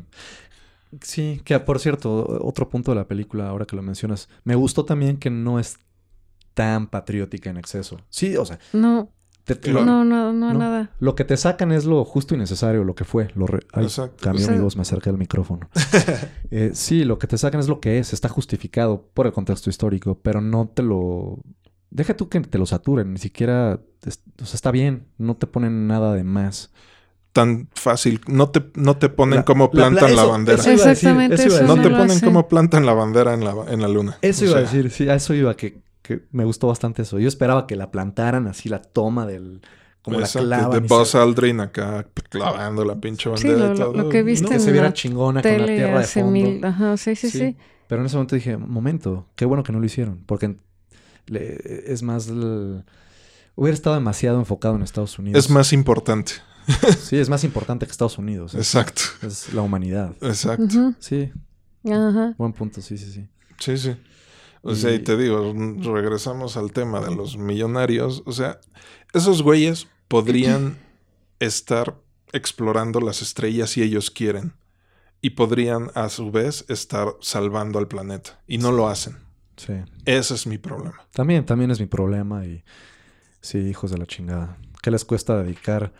B: Sí, que por cierto, otro punto de la película, ahora que lo mencionas, me gustó también que no es tan patriótica en exceso. Sí, o sea,
C: No,
B: te- te-
A: Lo-
C: no, no, no,
B: no.
C: nada.
B: Lo que te sacan es lo justo y necesario, lo que fue. Lo re- Ay,
A: Exacto.
B: cambió
C: O sea-
B: mi voz, me acerqué al micrófono. Eh, sí, lo que te sacan es lo que es, está justificado por el contexto histórico, pero no te lo... Deja tú que te lo saturen, ni siquiera... es- O sea, está bien, no te ponen nada de más.
A: tan fácil. No te, no te ponen
B: La-
A: cómo
B: la-
A: plantan la,
B: eso-
A: bandera.
B: eso iba a decir,
C: Exactamente,
B: eso iba a
C: eso
A: no te ponen cómo plantan la bandera en la, en la luna.
B: Eso
A: O
B: iba a decir, sí, a eso iba, que, que me gustó bastante eso. Yo esperaba que la plantaran así, la toma del... Como
A: exacto,
B: la clavan
A: De
B: se-
A: Buzz Aldrin acá clavando la pinche
C: Sí,
A: bandera
C: lo-
A: y todo.
C: lo que viste
B: que
C: en
B: se viera
C: la
B: chingona con la
C: Tele
B: tierra de fondo.
C: mil... Ajá, sí, sí,
B: Sí.
C: sí.
B: Pero en ese momento dije, momento, qué bueno que no lo hicieron. Porque le- es más... el- hubiera estado demasiado enfocado en Estados Unidos.
A: Es más importante.
B: Sí, es más importante que Estados Unidos.
A: Exacto.
B: es la humanidad.
A: Exacto.
B: Sí,
C: Ajá.
B: buen punto, sí, sí, sí.
A: Sí, sí. O sea, y te digo, regresamos al tema de los millonarios. O sea, esos güeyes podrían estar explorando las estrellas si ellos quieren. Y podrían, a su vez, estar salvando al planeta. Y no lo hacen.
B: Sí.
A: Ese es mi problema.
B: También, también es mi problema. Y sí, hijos de la chingada. ¿Qué les cuesta dedicar,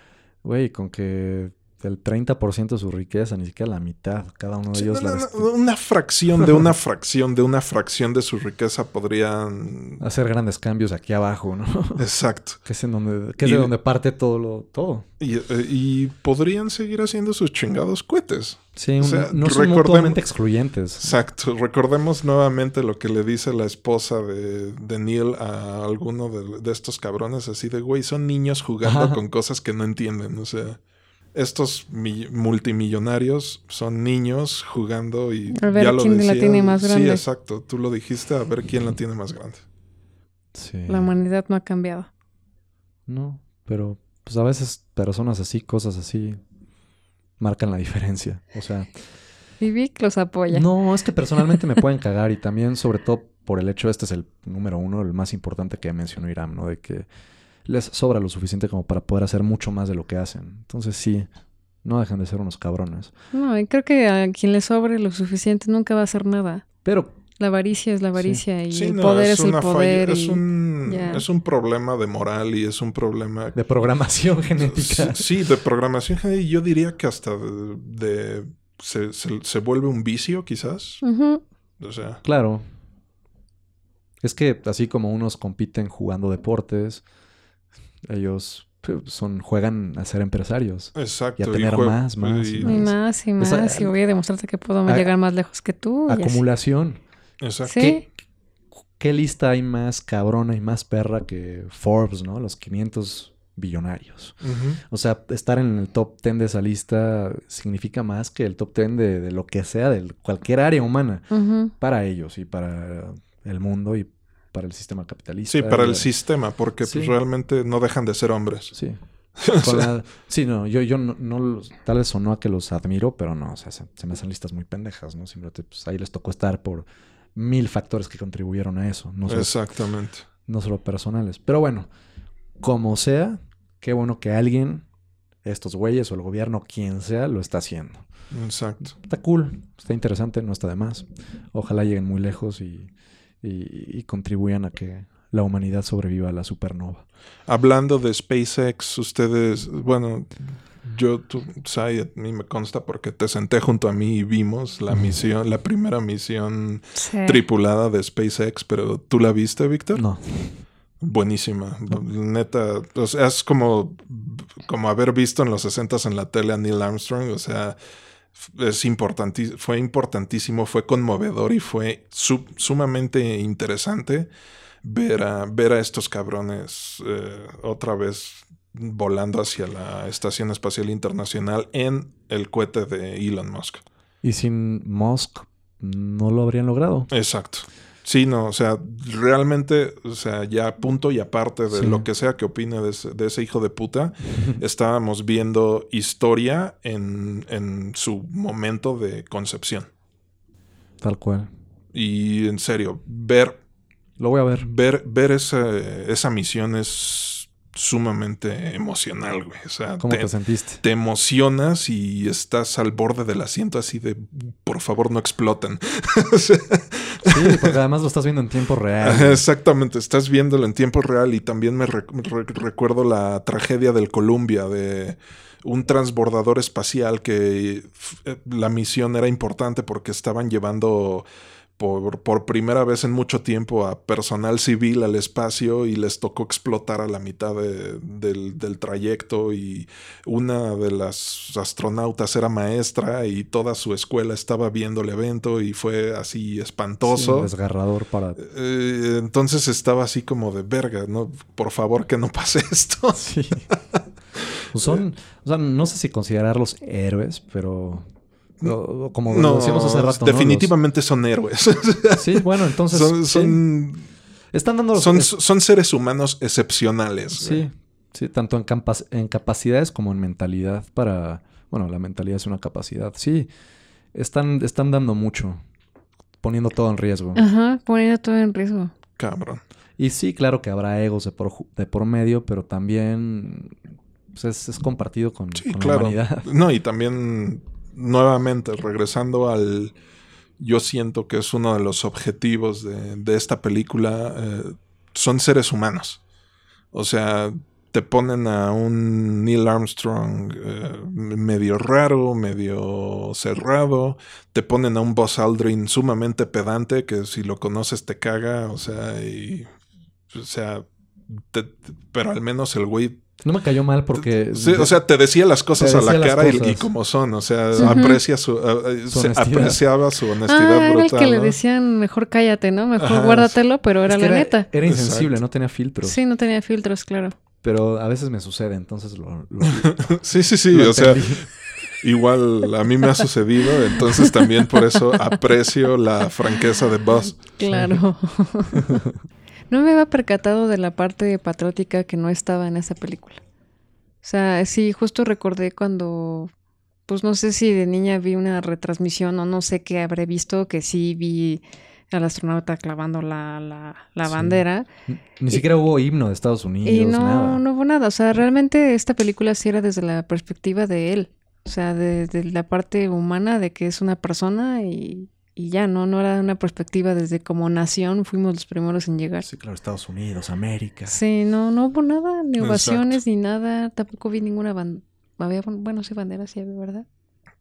B: güey, con que el 30% de su riqueza, ni siquiera la mitad, cada uno de ellos
A: No,
B: la
A: no, no,
B: desti-
A: una fracción de una fracción de una fracción de su riqueza podrían.
B: hacer grandes cambios aquí abajo, ¿no?
A: Exacto.
B: que es en donde, que es
A: Y-
B: de donde parte todo lo, todo.
A: Y, eh, y podrían seguir haciendo sus chingados cohetes.
B: Sí,
A: O sea,
B: no son mutuamente excluyentes.
A: Exacto. Recordemos nuevamente lo que le dice la esposa de, de Neil a alguno de, de estos cabrones, así de, güey, son niños jugando
B: Ajá.
A: con cosas que no entienden. O sea, estos mi- multimillonarios son niños jugando y
C: A ver
A: ya lo
C: quién la tiene más grande.
A: Sí, exacto. Tú lo dijiste, a ver quién la tiene más grande.
B: Sí.
C: La humanidad no ha cambiado.
B: No, pero pues a veces personas así, cosas así, marcan la diferencia. O sea,
C: Y Vic los apoya.
B: no, es que personalmente me pueden cagar y también, sobre todo por el hecho, este es el número uno, el más importante que mencionó Iram, ¿no? De que les sobra lo suficiente como para poder hacer mucho más de lo que hacen. Entonces sí, no dejan de ser unos cabrones.
C: No, y creo que a quien le sobre lo suficiente nunca va a hacer nada.
B: Pero
C: La avaricia es la avaricia y
A: Sí,
C: el
A: no,
C: poder es, el
A: falla-
C: poder.
A: es, un,
C: ya.
A: es un problema de moral y es un problema
B: de programación genética.
A: Sí, de programación genética. Yo diría que hasta de. de- se, se- se vuelve un vicio, quizás. O sea,
B: Claro. Es que así como unos compiten jugando deportes, ellos pues, son juegan a ser empresarios.
A: exacto.
B: Y a tener más, más,
A: y-
C: Y más y más.
B: Esa-
C: y voy a demostrarte que puedo
B: a-
C: llegar más lejos que tú. y así.
B: Acumulación.
A: Exacto.
C: Sí.
B: ¿Qué, qué lista hay más cabrona y más perra que Forbes, ¿no? Los 500 billonarios. O sea, estar en el top 10 de esa lista significa más que el top 10 de, de lo que sea, de cualquier área humana, para ellos y para el mundo y para el sistema capitalista.
A: Sí, para el sistema, porque
B: Sí.
A: pues, realmente no dejan de ser hombres.
B: Sí. La- sí, no, yo, yo no, no los- tal vez sonó a que los admiro, pero no, o sea, se, se me hacen listas muy pendejas, ¿no? Simplemente pues, ahí les tocó estar por mil factores que contribuyeron a eso, no, solo-
A: Exactamente.
B: no solo personales. Pero bueno, como sea, qué bueno que alguien, estos güeyes o el gobierno, quien sea, lo está haciendo.
A: Exacto.
B: Está cool, está interesante, no está de más. Ojalá lleguen muy lejos y, y- y contribuyan a que la humanidad sobreviva a la supernova.
A: Hablando de SpaceX, ustedes, bueno, yo, tú, Sai, a mí me consta porque te senté junto a mí y vimos la misión, la primera misión
C: Sí.
A: tripulada de SpaceX, pero ¿tú la viste, Víctor?
B: No,
A: Buenísima. Neta, o sea, es como, como haber visto en los 60 en la tele a Neil Armstrong, o sea, es fue importantísimo, fue conmovedor y fue su- sumamente interesante ver a, ver a estos cabrones eh, otra vez volando hacia la Estación Espacial Internacional en el cohete de Elon Musk.
B: y sin Musk no lo habrían logrado.
A: Exacto. Sí, no, o sea, realmente, o sea, ya punto y aparte de
B: Sí.
A: lo que sea que opine de ese, de ese hijo de puta, estábamos viendo historia en, en su momento de concepción.
B: Tal cual.
A: Y en serio, ver,
B: Lo voy a ver.
A: ver, ver esa, esa misión es sumamente emocional, güey. O sea,
B: ¿Cómo
A: te,
B: te sentiste?
A: te emocionas y estás al borde del asiento así de, por favor, no exploten. O sea,
B: Sí, porque además lo estás viendo en tiempo real.
A: Exactamente, estás viéndolo en tiempo real y también me re- re- recuerdo la tragedia del Columbia de un transbordador espacial que eh, la misión era importante porque estaban llevando por, por primera vez en mucho tiempo a personal civil al espacio y les tocó explotar a la mitad de- del, del trayecto y una de las astronautas era maestra y toda su escuela estaba viendo el evento y fue así
B: Sí,
A: espantoso.
B: desgarrador para...
A: Eh, entonces estaba así como de verga, ¿no? Por favor que no pase esto.
B: Sí. Pues son, o sea, no sé si considerarlos héroes, pero o- como lo
A: No,
B: decíamos hace rato. ¿no?
A: definitivamente son héroes.
B: Los- sí, bueno, entonces
A: son,
B: sí,
A: son,
B: están dando
A: son,
B: es-
A: son seres humanos excepcionales. güey.
B: sí, sí, tanto en, en capacidades como en mentalidad para, bueno, la mentalidad es una capacidad. Sí, están, están dando mucho poniendo todo en riesgo.
C: Ajá, poniendo todo en riesgo.
A: Cabrón.
B: Y sí, claro que habrá egos de por, de por medio, pero también pues, es, es compartido con,
A: Sí,
B: con
A: claro.
B: la humanidad.
A: No, y también, nuevamente, regresando al. Yo siento que es uno de los objetivos de, esta película. eh, son seres humanos. O sea, te ponen a un Neil Armstrong eh, medio raro, medio cerrado. Te ponen a un Buzz Aldrin sumamente pedante que si lo conoces te caga. O sea, y. O sea. pero al menos el güey
B: No me cayó mal porque...
A: Sí, o sea, te decía las cosas
B: Te
A: a la
B: decía
A: cara y, y como son. O sea, aprecia su, eh,
B: Su
A: apreciaba su honestidad
C: Ah, era el
A: brutal.
C: que le
A: ¿no?
C: decían mejor cállate, ¿no? Mejor
A: Ajá,
C: guárdatelo, pero era
B: es que
C: la
B: era,
C: neta.
B: era insensible,
A: Exacto.
B: no tenía filtros.
C: Sí, no tenía filtros, claro.
B: Pero a veces me sucede, entonces lo, lo-
A: Sí, sí, sí.
B: lo
A: o sea, igual a mí me ha sucedido. Entonces también por eso aprecio la franqueza de Buzz.
C: Claro. no me había percatado de la parte patriótica que no estaba en esa película. O sea, sí, justo recordé cuando, pues no sé si de niña vi una retransmisión o no sé qué habré visto, que sí vi al astronauta clavando la, la, la
B: Sí.
C: bandera.
B: Ni siquiera hubo himno de Estados Unidos,
C: Y no,
B: nada.
C: no hubo nada. O sea, realmente esta película sí era desde la perspectiva de él. O sea, desde la parte humana de que es una persona y, y ya, ¿no? No era una perspectiva desde como nación fuimos los primeros en llegar.
B: Sí, claro, Estados Unidos, América.
C: Sí, no, no hubo nada, ni
A: Exacto.
C: ovaciones, ni nada. Tampoco vi ninguna bandera. Había, bueno, sí, bandera sí había, ¿verdad?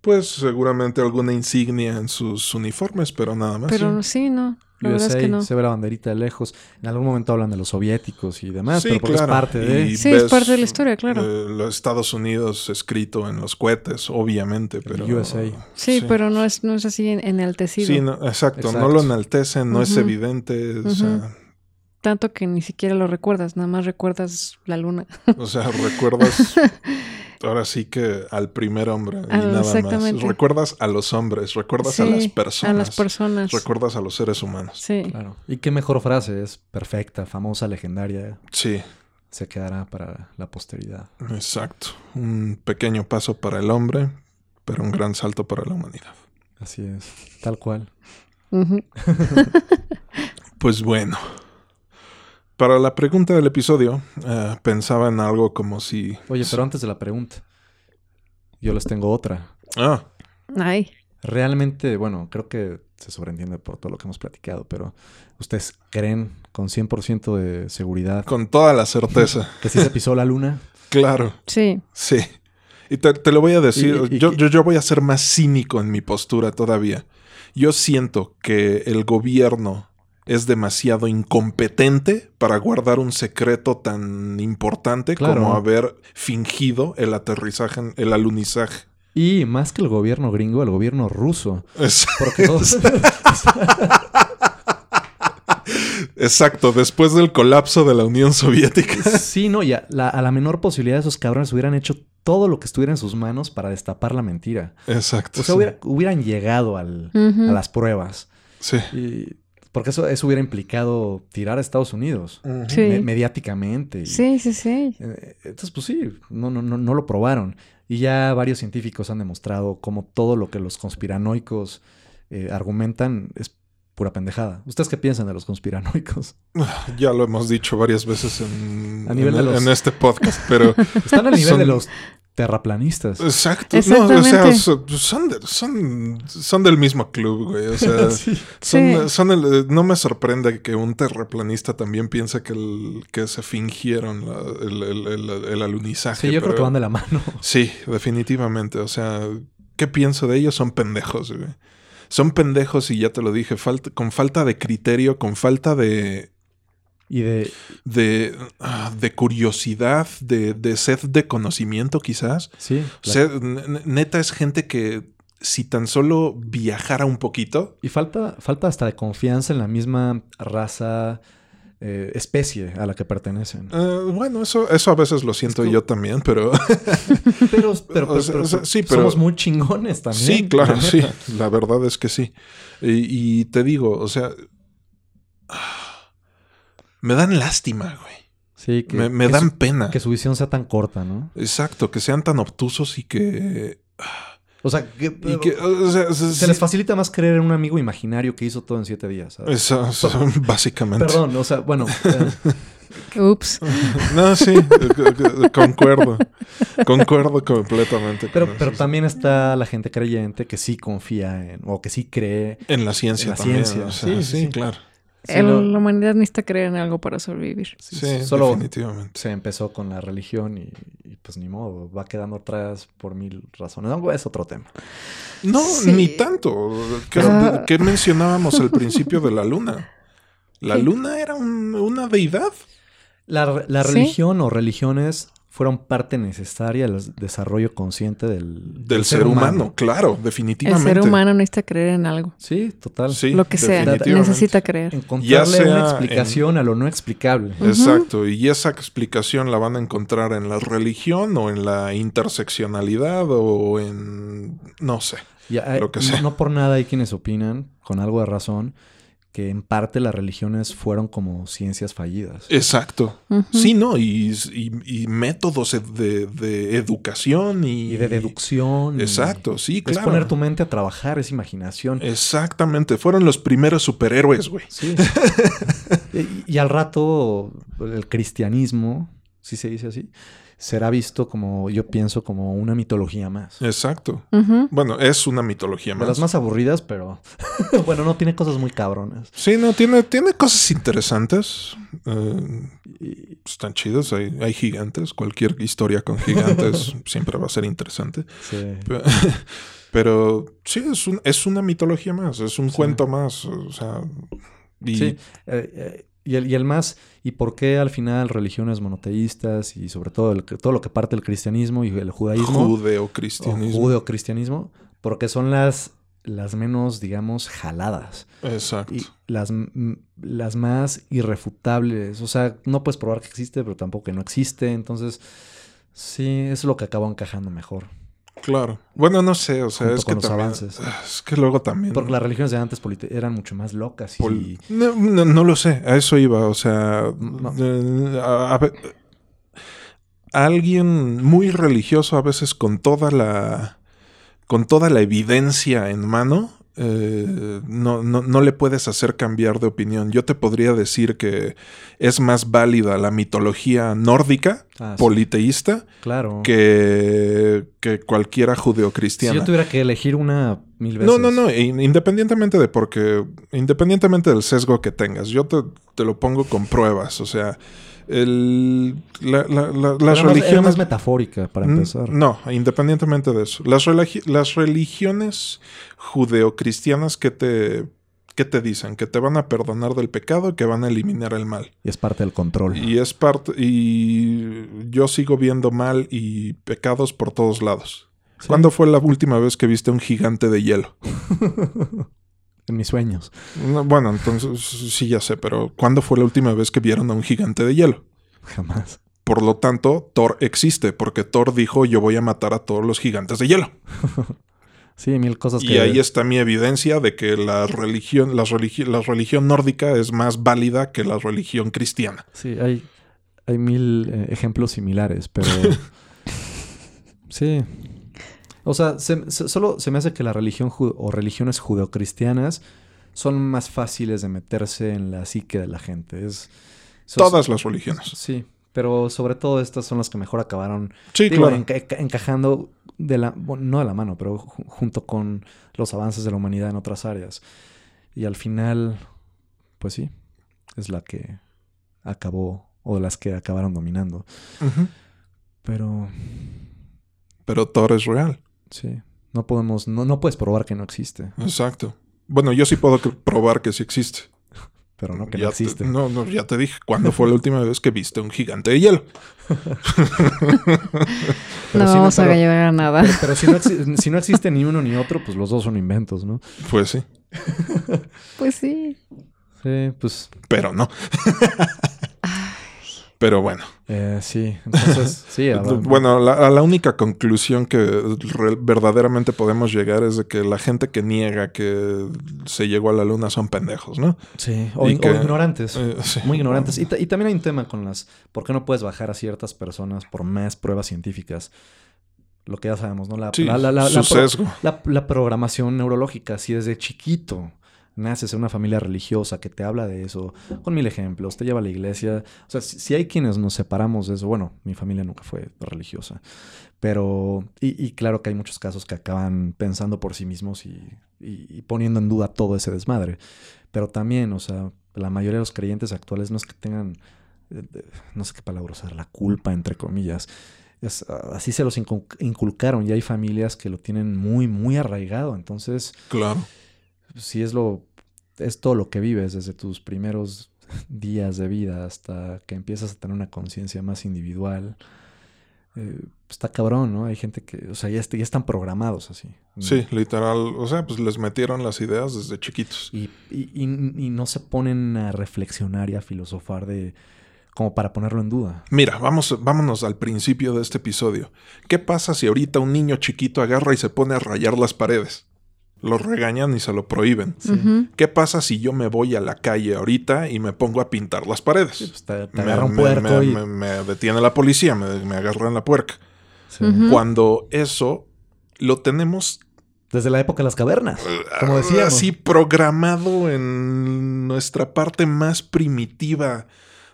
A: Pues seguramente alguna insignia en sus uniformes, pero nada más.
C: Pero sí, no. Es
B: USA,
C: que no.
B: se ve la banderita de lejos. En algún momento hablan de los soviéticos y demás,
A: Sí,
B: pero porque
A: claro.
B: es parte de...
A: Y
C: Sí, es parte de la historia, claro.
A: eh, los Estados Unidos escrito en los cohetes, obviamente, pero...
B: USA.
C: Sí, pero no es, no es así en- enaltecido.
A: Sí, no, exacto,
B: Exacto.
A: no lo enaltecen, no es
C: Ujú.
A: evidente, o,
C: Ujú.
A: sea,
C: Tanto que ni siquiera lo recuerdas, nada más recuerdas la luna.
A: o sea, recuerdas ahora sí que al primer hombre y nada
C: exactamente.
A: más. Recuerdas a los hombres, recuerdas a las personas,
C: A las personas.
A: recuerdas a los seres humanos.
C: Sí.
B: Claro. Y qué mejor frase, es perfecta, famosa, legendaria.
A: Sí,
B: Se quedará para la posteridad.
A: exacto. Un pequeño paso para el hombre, pero un gran salto para la humanidad.
B: Así es, tal cual.
A: Pues bueno. Para la pregunta del episodio, eh, pensaba en algo como si...
B: Oye, pero antes de la pregunta, yo les tengo otra.
A: Ah,
C: Ay.
B: Realmente, bueno, creo que se sobreentiende por todo lo que hemos platicado, pero ¿ustedes creen con 100% de seguridad
A: con toda la certeza.
B: que sí se pisó la luna?
A: claro.
C: Sí.
A: Sí. Y te, te lo voy a decir,
B: Y- y-
A: yo,
B: y-
A: yo, yo voy a ser más cínico en mi postura todavía. Yo siento que el gobierno es demasiado incompetente para guardar un secreto tan importante
B: Claro.
A: como haber fingido el aterrizaje, en- el alunizaje.
B: Y más que el gobierno gringo, el gobierno ruso.
A: Es-
B: Porque todos-
A: exacto, después del colapso de la Unión Soviética.
B: sí, no, y a la, a la menor posibilidad esos cabrones hubieran hecho todo lo que estuviera en sus manos para destapar la mentira.
A: Exacto.
B: O sea,
A: sí.
B: hubiera- hubieran llegado al- a las pruebas.
A: Sí.
B: Y- porque eso, eso hubiera implicado tirar a Estados Unidos
C: Sí.
B: me- mediáticamente. y-
C: Sí, sí, sí.
B: Eh, Entonces, pues sí, no, no, no, no lo probaron. Y ya varios científicos han demostrado cómo todo lo que los conspiranoicos eh, argumentan es pura pendejada. ¿Ustedes qué piensan de los conspiranoicos?
A: Ya lo hemos dicho varias veces en,
B: A nivel
A: en-
B: de los-
A: en este podcast, pero
B: Están al nivel
A: Son-
B: de los terraplanistas.
A: Exacto. No, o sea, son, de- son, son del mismo club, güey. O sea,
B: Sí.
A: son,
C: Sí.
A: son el- no me sorprende que un terraplanista también piense que, el, que se fingieron la- el, el- el- el alunizaje.
B: Sí, yo creo que van de la mano.
A: Sí, definitivamente. O sea, ¿qué pienso de ellos? Son pendejos, güey. Son pendejos y ya te lo dije, falta, con falta de criterio, con falta de,
B: Y de...
A: de, ah, de curiosidad, de, de sed de conocimiento quizás.
B: Sí.
A: Neta es gente que si tan solo viajara un poquito,
B: Y falta, falta hasta de confianza en la misma raza, eh, especie a la que pertenecen.
A: eh, bueno, eso, eso a veces lo siento
B: Es
A: yo también, pero
B: Pero, pero,
A: O sea,
B: pero-
A: o sea,
B: pero
A: sí, pero-
B: somos muy chingones también.
A: sí, claro,
B: la
A: sí, la verdad es que sí. Y, y te digo, o sea, me dan lástima, güey.
B: Sí, que,
A: me me
B: que
A: dan
B: su,
A: pena.
B: que su visión sea tan corta, ¿no?
A: Exacto, que sean tan obtusos y que...
B: O sea, que,
A: Y que, o sea,
B: se
A: sí-
B: les facilita más creer en un amigo imaginario que hizo todo en siete días. ¿sabes?
A: Eso, eso, básicamente.
B: Perdón, o sea, bueno, eh,
C: Ups.
A: No, sí, concuerdo. Concuerdo completamente.
B: pero,
A: con
B: pero
A: eso.
B: también está la gente creyente que sí confía en, o que sí cree.
A: En la ciencia
B: en la
A: también.
B: ciencia,
A: o sea,
B: sí,
A: sí,
B: sí, sí.
A: claro.
B: Sí,
C: El-
B: no-
C: La humanidad necesita creer en algo para sobrevivir.
B: sí,
A: Sí,
B: solo
A: definitivamente.
B: se empezó con la religión y, y, pues ni modo, va quedando atrás por mil razones. No, es otro tema.
A: No,
C: Sí.
A: ni tanto. ¿Qué,
C: Ah.
A: qué mencionábamos al principio de la luna? La luna era un- una deidad.
B: La, la
C: Sí.
B: religión o religiones fueron parte necesaria del desarrollo consciente del,
A: Del ser humano, claro,
C: El
A: definitivamente.
C: ser humano necesita creer en algo.
B: Sí, total.
A: Sí,
C: lo que sea. Necesita creer.
B: Encontrarle
A: sea
B: una explicación a lo no explicable.
A: Exacto, y esa explicación la van a encontrar en la religión o en la interseccionalidad o en, no sé.
B: Hay-
A: Lo que sea.
B: No por nada hay quienes opinan, con algo de razón, que en parte las religiones fueron como ciencias fallidas.
A: Exacto. Sí, ¿no? Y, y- y métodos de, de educación y...
B: Y de deducción. y-
A: Exacto, sí,
B: Es
A: claro.
B: poner tu mente a trabajar, es imaginación.
A: Exactamente, fueron los primeros superhéroes, güey.
B: Sí. y, y al rato el cristianismo, si se dice así, será visto como, yo pienso, como una mitología más.
A: Exacto. Bueno, es una mitología
B: De
A: más.
B: las más aburridas, pero bueno, no tiene cosas muy cabronas.
A: Sí, no, tiene, tiene cosas interesantes. eh,
B: Y-
A: están chidos, hay, hay gigantes. Cualquier historia con gigantes siempre va a ser interesante.
B: sí.
A: Pe- Pero sí, es, un- es una mitología más, es un
B: Sí.
A: cuento más. O sea, y
B: Sí, eh, eh, y, el, y el más, ¿y por qué al final religiones monoteístas y sobre todo el- todo lo que parte del cristianismo y el judaísmo
A: judeocristianismo.
B: judeocristianismo? Porque son las, las menos, digamos, jaladas
A: Exacto.
B: y las, las más irrefutables. O sea, no puedes probar que existe, pero tampoco que no existe. Entonces, sí, es lo que acabó encajando mejor.
A: Claro. Bueno, no sé, o sea,
B: Junto
A: es
B: con
A: que
B: los
A: también.
B: avances.
A: Es que luego también.
B: Porque las religiones de antes eran mucho más locas y...
A: Pol- No, no- no lo sé, a eso iba, o sea,
B: No.
A: eh, a- alguien muy religioso a veces con toda la con toda la evidencia en mano eh, no, no, no le puedes hacer cambiar de opinión. Yo te podría decir que es más válida la mitología nórdica,
B: Ah, sí,
A: politeísta,
B: claro.
A: que, que cualquiera
B: Si
A: judeocristiana.
B: yo tuviera que elegir una mil veces.
A: No, no, no, in- independientemente de porque, independientemente del sesgo que tengas, yo te, te lo pongo con pruebas, o sea, el, la- la- la- las
B: Era más- Era
A: religiones...
B: más metafórica, para
A: Mm,
B: empezar.
A: No, independientemente de eso. Las, religi- las religiones judeocristianas que te, que te dicen que te van a perdonar del pecado y que van a eliminar el mal.
B: Y es parte del control.
A: Y es parte. Y yo sigo viendo mal y pecados por todos lados.
B: Sí.
A: ¿Cuándo fue la última vez que viste un gigante de hielo?
B: En mis sueños.
A: No, bueno, entonces sí ya sé, pero ¿cuándo fue la última vez que vieron a un gigante de hielo?
B: Jamás.
A: Por lo tanto, Thor existe, porque Thor dijo yo voy a matar a todos los gigantes de hielo.
B: Sí, mil cosas
A: Y
B: que...
A: ahí está mi evidencia de que la religión, la, religi- la religión nórdica es más válida que la religión cristiana.
B: Sí, hay, hay mil eh, ejemplos similares, pero... sí. O sea, se- se- solo se me hace que la religión o religiones judeocristianas son más fáciles de meterse en la psique de la gente. Es,
A: Todas las religiones.
B: Sí, pero sobre todo estas son las que mejor acabaron
A: Sí,
B: Digo,
A: claro.
B: enca- enca- encajando de la, bueno, no de la mano, pero ju- junto con los avances de la humanidad en otras áreas. Y al final, pues sí, es la que acabó, o las que acabaron dominando. Pero
A: Pero Thor es real.
B: Sí, no podemos, no, no puedes probar que no existe,
A: Exacto. Bueno, yo sí puedo probar que sí existe.
B: pero no que
A: Ya
B: no
A: te-
B: existe.
A: no, no, ya te dije. ¿Cuándo fue la última vez que viste un gigante de hielo?
C: No
B: si
C: vamos a
B: pero-
C: llegar a nada.
B: pero- pero si, no si no existe ni uno ni otro, pues los dos son inventos, ¿no?
A: Pues sí,
C: Pues sí.
B: Sí, pues
A: pero no. Pero bueno.
B: Eh, sí, entonces sí.
A: Bueno, la, la única conclusión que verdaderamente podemos llegar es de que la gente que niega que se llegó a la luna son pendejos, ¿no?
B: Sí, o, ignorantes.
A: Eh, sí.
B: Muy ignorantes. Y, y también hay un tema con las... ¿Por qué no puedes bajar a ciertas personas por más pruebas científicas? lo que ya sabemos, ¿no? La,
A: Sí,
B: la, la- la- la programación neurológica, si desde chiquito naces en una familia religiosa que te habla de eso, con mil ejemplos, te lleva a la iglesia. O sea, si, hay quienes nos separamos de eso, bueno, mi familia nunca fue religiosa, pero, y, claro que hay muchos casos que acaban pensando por sí mismos y, y- poniendo en duda todo ese desmadre. Pero también, o sea, la mayoría de los creyentes actuales no es que tengan, eh, no sé qué palabra usar, la culpa, entre comillas. Es, ah, así se los incu- inculcaron y hay familias que lo tienen muy, muy arraigado. Entonces,
A: Claro.
B: Si es lo, es todo lo que vives desde tus primeros días de vida hasta que empiezas a tener una conciencia más individual. eh, está cabrón, ¿no? Hay gente que, o sea, ya, est- ya están programados así.
A: Sí, literal. O sea, pues les metieron las ideas desde chiquitos.
B: Y, y- y- y no se ponen a reflexionar y a filosofar de como para ponerlo en duda.
A: Mira, vamos, vámonos al principio de este episodio. ¿Qué pasa si ahorita un niño chiquito agarra y se pone a rayar las paredes? Lo regañan y se lo prohíben.
B: Sí.
A: ¿Qué pasa si yo me voy a la calle ahorita y me pongo a pintar las paredes?
B: Pues te, te
A: Me-
B: un
A: me-
B: puerco
A: me,
B: y...
A: me- me detiene la policía, me, me agarra en la puerca.
B: Sí.
A: Cuando eso lo tenemos
B: Desde la época de las cavernas, como decíamos.
A: así programado en nuestra parte más primitiva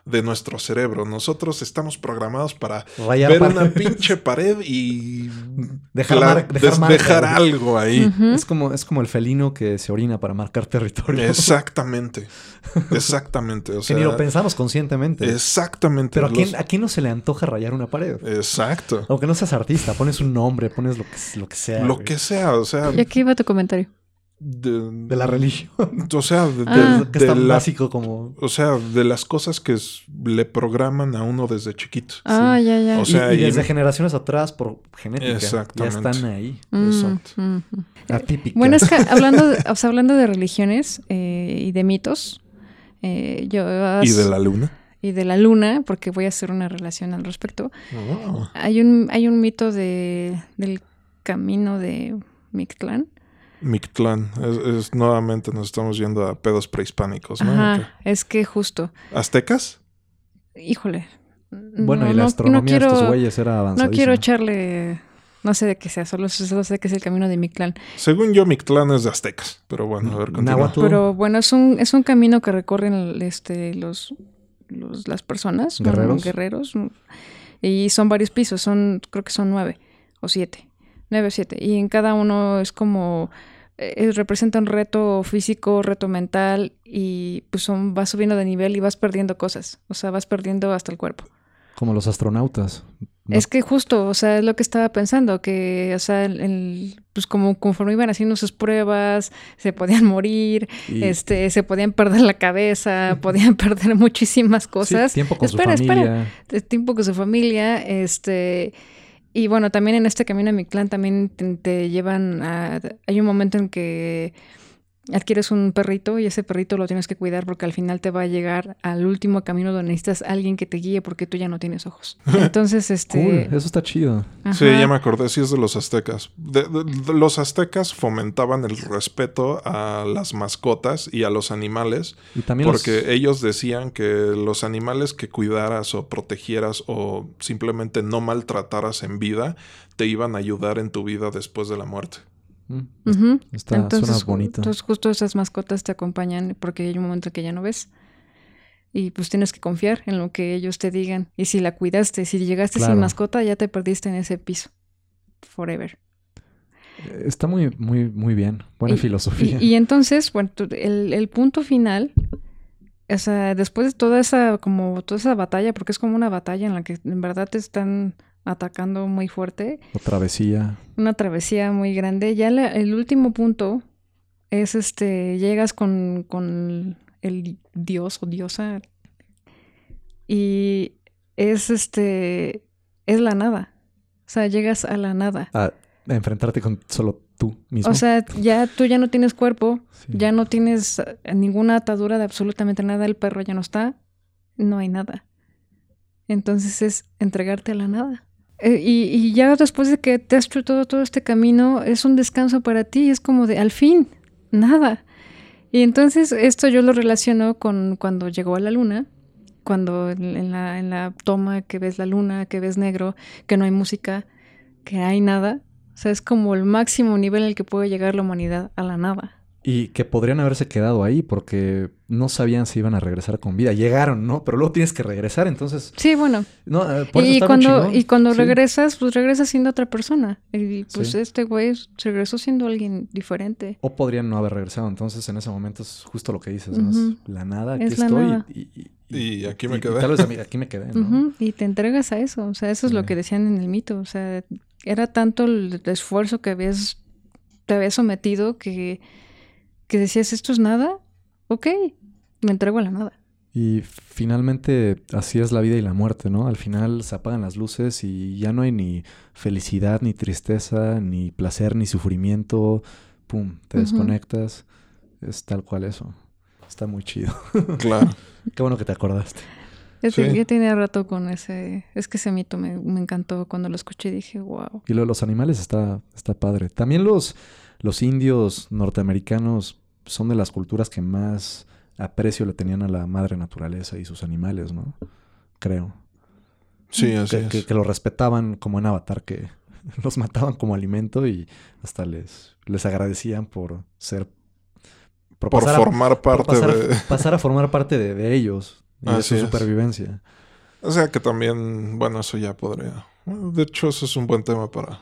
A: de nuestro cerebro. Nosotros estamos programados para
B: Rayar
A: ver una pinche pared y
B: Dejar mar- dejar
A: des-
B: marca,
A: dejar algo ahí.
B: Es como, es como el felino que se orina para marcar territorio.
A: Exactamente. Exactamente. O
B: que
A: sea,
B: ni lo pensamos conscientemente.
A: exactamente.
B: Pero ¿a quién, ¿a quién no se le antoja rayar una pared?
A: Exacto.
B: Aunque no seas artista, pones un nombre, pones lo que, lo que sea.
A: Lo
B: güey.
A: que sea, o sea,
C: Y aquí va tu comentario.
A: De,
B: De la religión.
A: O sea, de,
C: Ah.
A: de-
B: que
A: de
B: es tan
A: la-
B: básico como...
A: o sea, de las cosas que le programan a uno desde chiquito.
C: Ah, ya, ya.
A: O
B: Y-
A: sea,
B: y,
A: y-
B: desde generaciones atrás, por genética,
A: Exactamente.
B: ya están ahí.
C: Mm,
A: exacto.
C: mm.
B: Atípica.
C: Bueno, es que hablando de, o sea, hablando de religiones eh, y de mitos, eh, yo...
A: Y de la luna.
C: y de la luna, porque voy a hacer una relación al respecto.
A: Oh.
C: Hay un, hay un mito de, del camino de Mictlán.
A: Mictlán. Es, es- nuevamente nos estamos yendo a pedos prehispánicos, ¿no?
C: Ajá, es que justo,
A: ¿Aztecas?
C: híjole.
B: Bueno,
C: no-
B: y la
C: no-
B: astronomía
C: no quiero,
B: de estos güeyes era avanzadísima.
C: No quiero echarle, no sé de qué sea, solo, solo sé que es el camino de Mictlán.
A: Según yo, Mictlán es de aztecas. Pero bueno, a ver, continúa.
C: Pero bueno, es un, es un camino que recorren este, los, los- las personas.
B: Guerreros.
C: guerreros. Y son varios pisos, son, creo que son nueve o siete. Nueve o siete. Y en cada uno es como eh, representa un reto físico, reto mental, y pues son, vas subiendo de nivel y vas perdiendo cosas. O sea, vas perdiendo hasta el cuerpo.
B: Como los astronautas. ¿no?
C: Es que justo, o sea, es lo que estaba pensando, que, o sea, el, el- pues como conforme iban haciendo sus pruebas, se podían morir,
B: Y-
C: este, se podían perder la cabeza, podían perder muchísimas
B: sí,
C: cosas.
B: tiempo con
C: espera,
B: su
C: espera.
B: familia.
C: de tiempo con su familia, este, y bueno, también en este camino a mi clan también te, llevan a, hay un momento en que adquieres un perrito y ese perrito lo tienes que cuidar porque al final te va a llegar al último camino donde necesitas alguien que te guíe porque tú ya no tienes ojos. Entonces, este,
B: Cool, eso está chido.
A: Sí, ya me acordé, sí es de los aztecas. De- de- de- los aztecas fomentaban el respeto a las mascotas y a los animales
B: Y también los-
A: porque ellos decían que los animales que cuidaras o protegieras o simplemente no maltrataras en vida te iban a ayudar en tu vida después de la muerte.
B: Mm. Está,
C: entonces,
B: suena bonito.
C: entonces justo esas mascotas te acompañan porque hay un momento que ya no ves. Y pues tienes que confiar en lo que ellos te digan. Y si la cuidaste, si llegaste
B: Claro.
C: sin mascota, ya te perdiste en ese piso. Forever.
B: Eh, Está muy, muy, muy bien. Buena
C: Y-
B: filosofía.
C: Y, y entonces, bueno, el, el punto final, o sea, después de toda esa, como toda esa batalla, porque es como una batalla en la que en verdad te están atacando muy fuerte,
B: O travesía.
C: una travesía muy grande. Ya la- el último punto es este, llegas con, con el dios o diosa y es este, es la nada. O sea, llegas a la nada.
B: A, enfrentarte con solo tú mismo.
C: O sea, ya tú ya no tienes cuerpo,
B: Sí.
C: ya no tienes eh, ninguna atadura de absolutamente nada, el perro ya no está, no hay nada. Entonces es entregarte a la nada. Eh, y, y ya después de que te has hecho todo, todo este camino, es un descanso para ti, es como de al fin, nada. Y entonces esto yo lo relaciono con cuando llegó a la luna, cuando en la, en la toma que ves la luna, que ves negro, que no hay música, que hay nada. O sea, es como el máximo nivel el que puede llegar la humanidad a la nada.
B: Y que podrían haberse quedado ahí porque no sabían si iban a regresar con vida. Llegaron, ¿no? Pero luego tienes que regresar, entonces...
C: Sí, bueno.
B: No, eh,
C: Y cuando, y cuando
B: Sí.
C: regresas, pues regresas siendo otra persona. Y pues
B: Sí.
C: este güey regresó siendo alguien diferente.
B: O podrían no haber regresado. Entonces, en ese momento es justo lo que dices, ¿no? Es la nada, aquí
C: Es la
B: estoy.
C: nada.
B: Y, y-
A: Y aquí me quedé.
B: tal vez a mí- aquí me quedé, ¿no?
C: Y te entregas a eso. O sea, eso es lo que decían en el mito. O sea, era tanto el esfuerzo que habías, te habías sometido que, que decías, esto es nada. Ok, me entrego a la nada.
B: Y finalmente así es la vida y la muerte, ¿no? Al final se apagan las luces y ya no hay ni felicidad, ni tristeza, ni placer, ni sufrimiento. Pum, te desconectas. Es tal cual eso. Está muy chido.
A: Claro.
B: Qué bueno que te acordaste.
A: Sí.
C: ya tenía rato con ese... Es que ese mito me, me encantó cuando lo escuché y dije, wow.
B: Y lo de los animales está, está padre. También los, los indios norteamericanos son de las culturas que más aprecio le tenían a la madre naturaleza y sus animales, ¿no? Creo.
A: Sí, así
B: que,
A: es.
B: que- que los respetaban como en Avatar, que los mataban como alimento y hasta les, les agradecían por ser...
A: Por
B: a-
A: formar
B: por
A: parte
B: pasar,
A: de...
B: pasar a formar parte de, de ellos y de su
A: es.
B: supervivencia.
A: O sea que también, bueno, eso ya podría. De hecho, eso es un buen tema para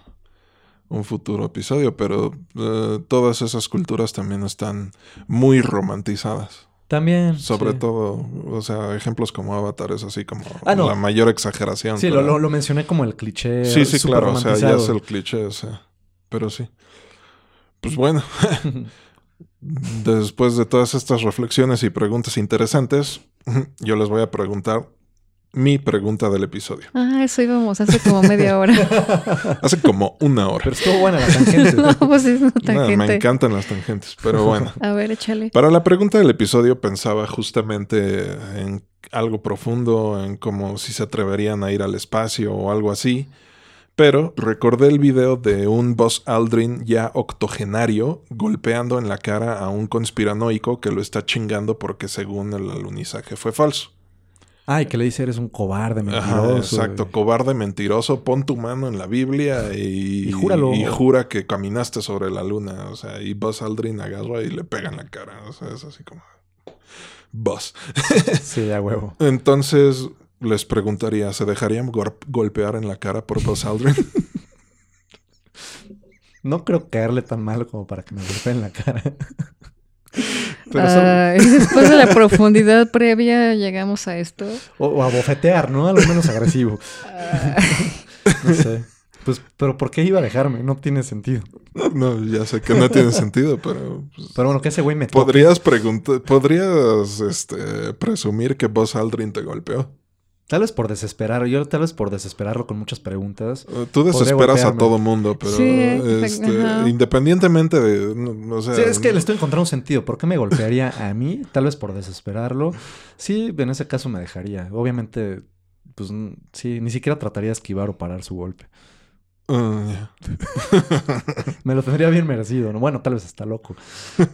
A: un futuro episodio, pero eh, todas esas culturas también están muy romantizadas.
B: También.
A: Sobre
B: sí.
A: todo, o sea, ejemplos como Avatar es así como
B: Ah, no.
A: la mayor exageración.
B: Sí, lo,
A: pero-
B: lo- lo mencioné como el cliché.
A: sí, sí, claro, o sea, ya es el cliché, o sea, pero sí. Pues bueno, después de todas estas reflexiones y preguntas interesantes, yo les voy a preguntar mi pregunta del episodio.
C: Ah, eso íbamos hace como media hora.
A: Hace como una hora.
B: Pero estuvo buena la tangente.
C: no, pues es una
A: Nada, me
C: tangente.
A: encantan las tangentes, pero bueno.
C: A ver, échale.
A: Para la pregunta del episodio pensaba justamente en algo profundo, en como si se atreverían a ir al espacio o algo así. Pero recordé el video de un Buzz Aldrin ya octogenario golpeando en la cara a un conspiranoico que lo está chingando porque según el alunizaje fue falso.
B: Ay, que le dice eres un cobarde,
A: Ajá,
B: mentiroso.
A: exacto, cobarde, mentiroso, pon tu mano en la Biblia y,
B: Y júralo.
A: y jura que caminaste sobre la luna. O sea, y Buzz Aldrin agarra y le pega en la cara. O sea, es así como... Buzz.
B: Sí, a huevo.
A: Entonces les preguntaría, ¿se dejarían golpear en la cara por Buzz Aldrin?
B: No creo caerle tan mal como para que me golpeen la cara.
A: Pero son-
C: Ay, después de la profundidad previa llegamos a esto.
B: O, o a bofetear, ¿no? A lo menos agresivo. No sé. Pues, pero ¿por qué iba a dejarme? No tiene sentido.
A: no, ya sé que no tiene sentido, pero... pues,
B: Pero bueno, que ese güey me.
A: Podrías preguntar, podrías este, presumir que Buzz Aldrin te golpeó.
B: Tal vez por desesperar. Yo tal vez por desesperarlo con muchas preguntas.
A: Eh, Tú desesperas a todo mundo, pero
C: Sí, exact-
A: este, independientemente de, no, o sea,
B: Sí, es que le estoy encontrando un sentido. ¿Por qué me golpearía a mí? Tal vez por desesperarlo. Sí, en ese caso me dejaría. Obviamente, pues sí, ni siquiera trataría de esquivar o parar su golpe.
A: Ah.
B: Me lo tendría bien merecido, ¿no? Bueno, tal vez está loco.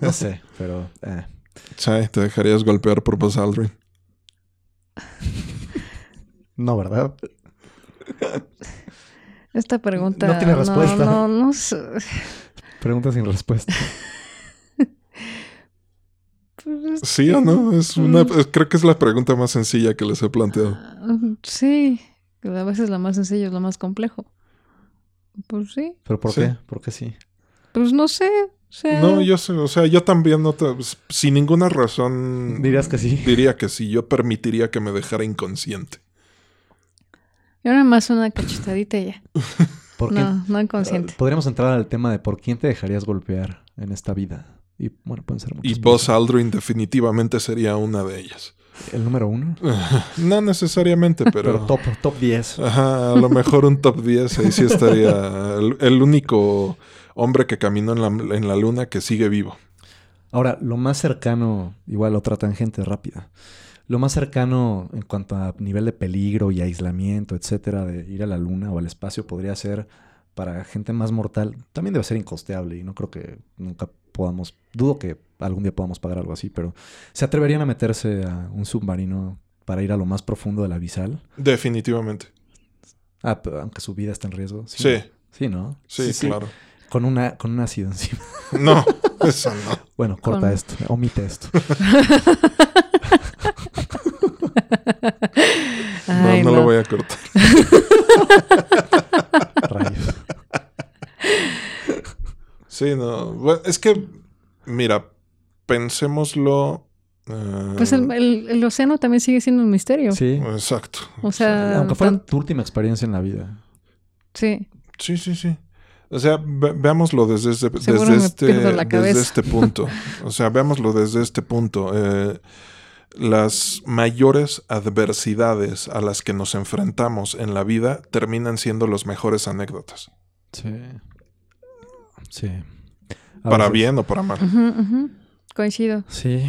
B: No sé, pero... eh.
A: Sí, te dejarías golpear por Buzz Aldrin.
B: No, ¿verdad?
C: Esta pregunta.
B: No tiene respuesta.
C: No, no, no sé.
B: Pregunta sin respuesta.
C: Pues,
A: ¿Sí o no? Es una, creo que es la pregunta más sencilla que les he planteado.
C: ah, Sí, a veces lo más sencillo es lo más complejo. Pues sí,
B: ¿Pero por
A: Sí.
B: qué? ¿Por qué sí?
C: pues no sé. O sea,
A: No, yo sé, o sea, yo también no te- sin ninguna razón
B: Dirías que sí.
A: diría que sí, yo permitiría que me dejara inconsciente.
C: Yo nada más una cachetadita y ya.
B: ¿Por qué?
C: No, no inconsciente.
B: Podríamos entrar al tema de por quién te dejarías golpear en esta vida. Y bueno, pueden ser muchas
A: Y Buzz. Aldrin definitivamente sería una de ellas.
B: El número uno.
A: No necesariamente,
B: Pero,
A: pero...
B: top, top 10.
A: Ajá, a lo mejor un top 10, ahí sí estaría el, el único hombre que caminó en la, en la luna que sigue vivo.
B: Ahora, lo más cercano, igual otra tangente rápida. Lo más cercano en cuanto a nivel de peligro y aislamiento, etcétera, de ir a la luna o al espacio podría ser para gente más mortal. También debe ser incosteable y no creo que nunca podamos, dudo que algún día podamos pagar algo así, pero ¿se atreverían a meterse a un submarino para ir a lo más profundo del abisal?
A: Definitivamente.
B: Ah, pero aunque su vida está en riesgo.
A: Sí.
B: Sí, ¿no?
A: Sí, claro.
B: Con una, con un ácido encima.
A: No, eso no.
B: Bueno, corta
C: Con-
B: esto, omite esto.
A: No, lo voy a cortar.
B: Rayos.
A: Sí, no. Bueno, es que, mira, pensémoslo. eh,
C: Pues el, el- el océano también sigue siendo un misterio.
B: Sí.
A: Exacto.
C: O sea,
B: Aunque fuera tu última experiencia en la vida.
C: sí.
A: Sí, sí, sí. O sea, ve- veámoslo desde, este- desde, este, desde este punto. O sea, veámoslo desde este punto. Eh, las mayores adversidades a las que nos enfrentamos en la vida terminan siendo los mejores anécdotas.
B: Sí. Sí. A
A: Para
B: veces-
A: bien o para mal.
C: Coincido.
B: Sí.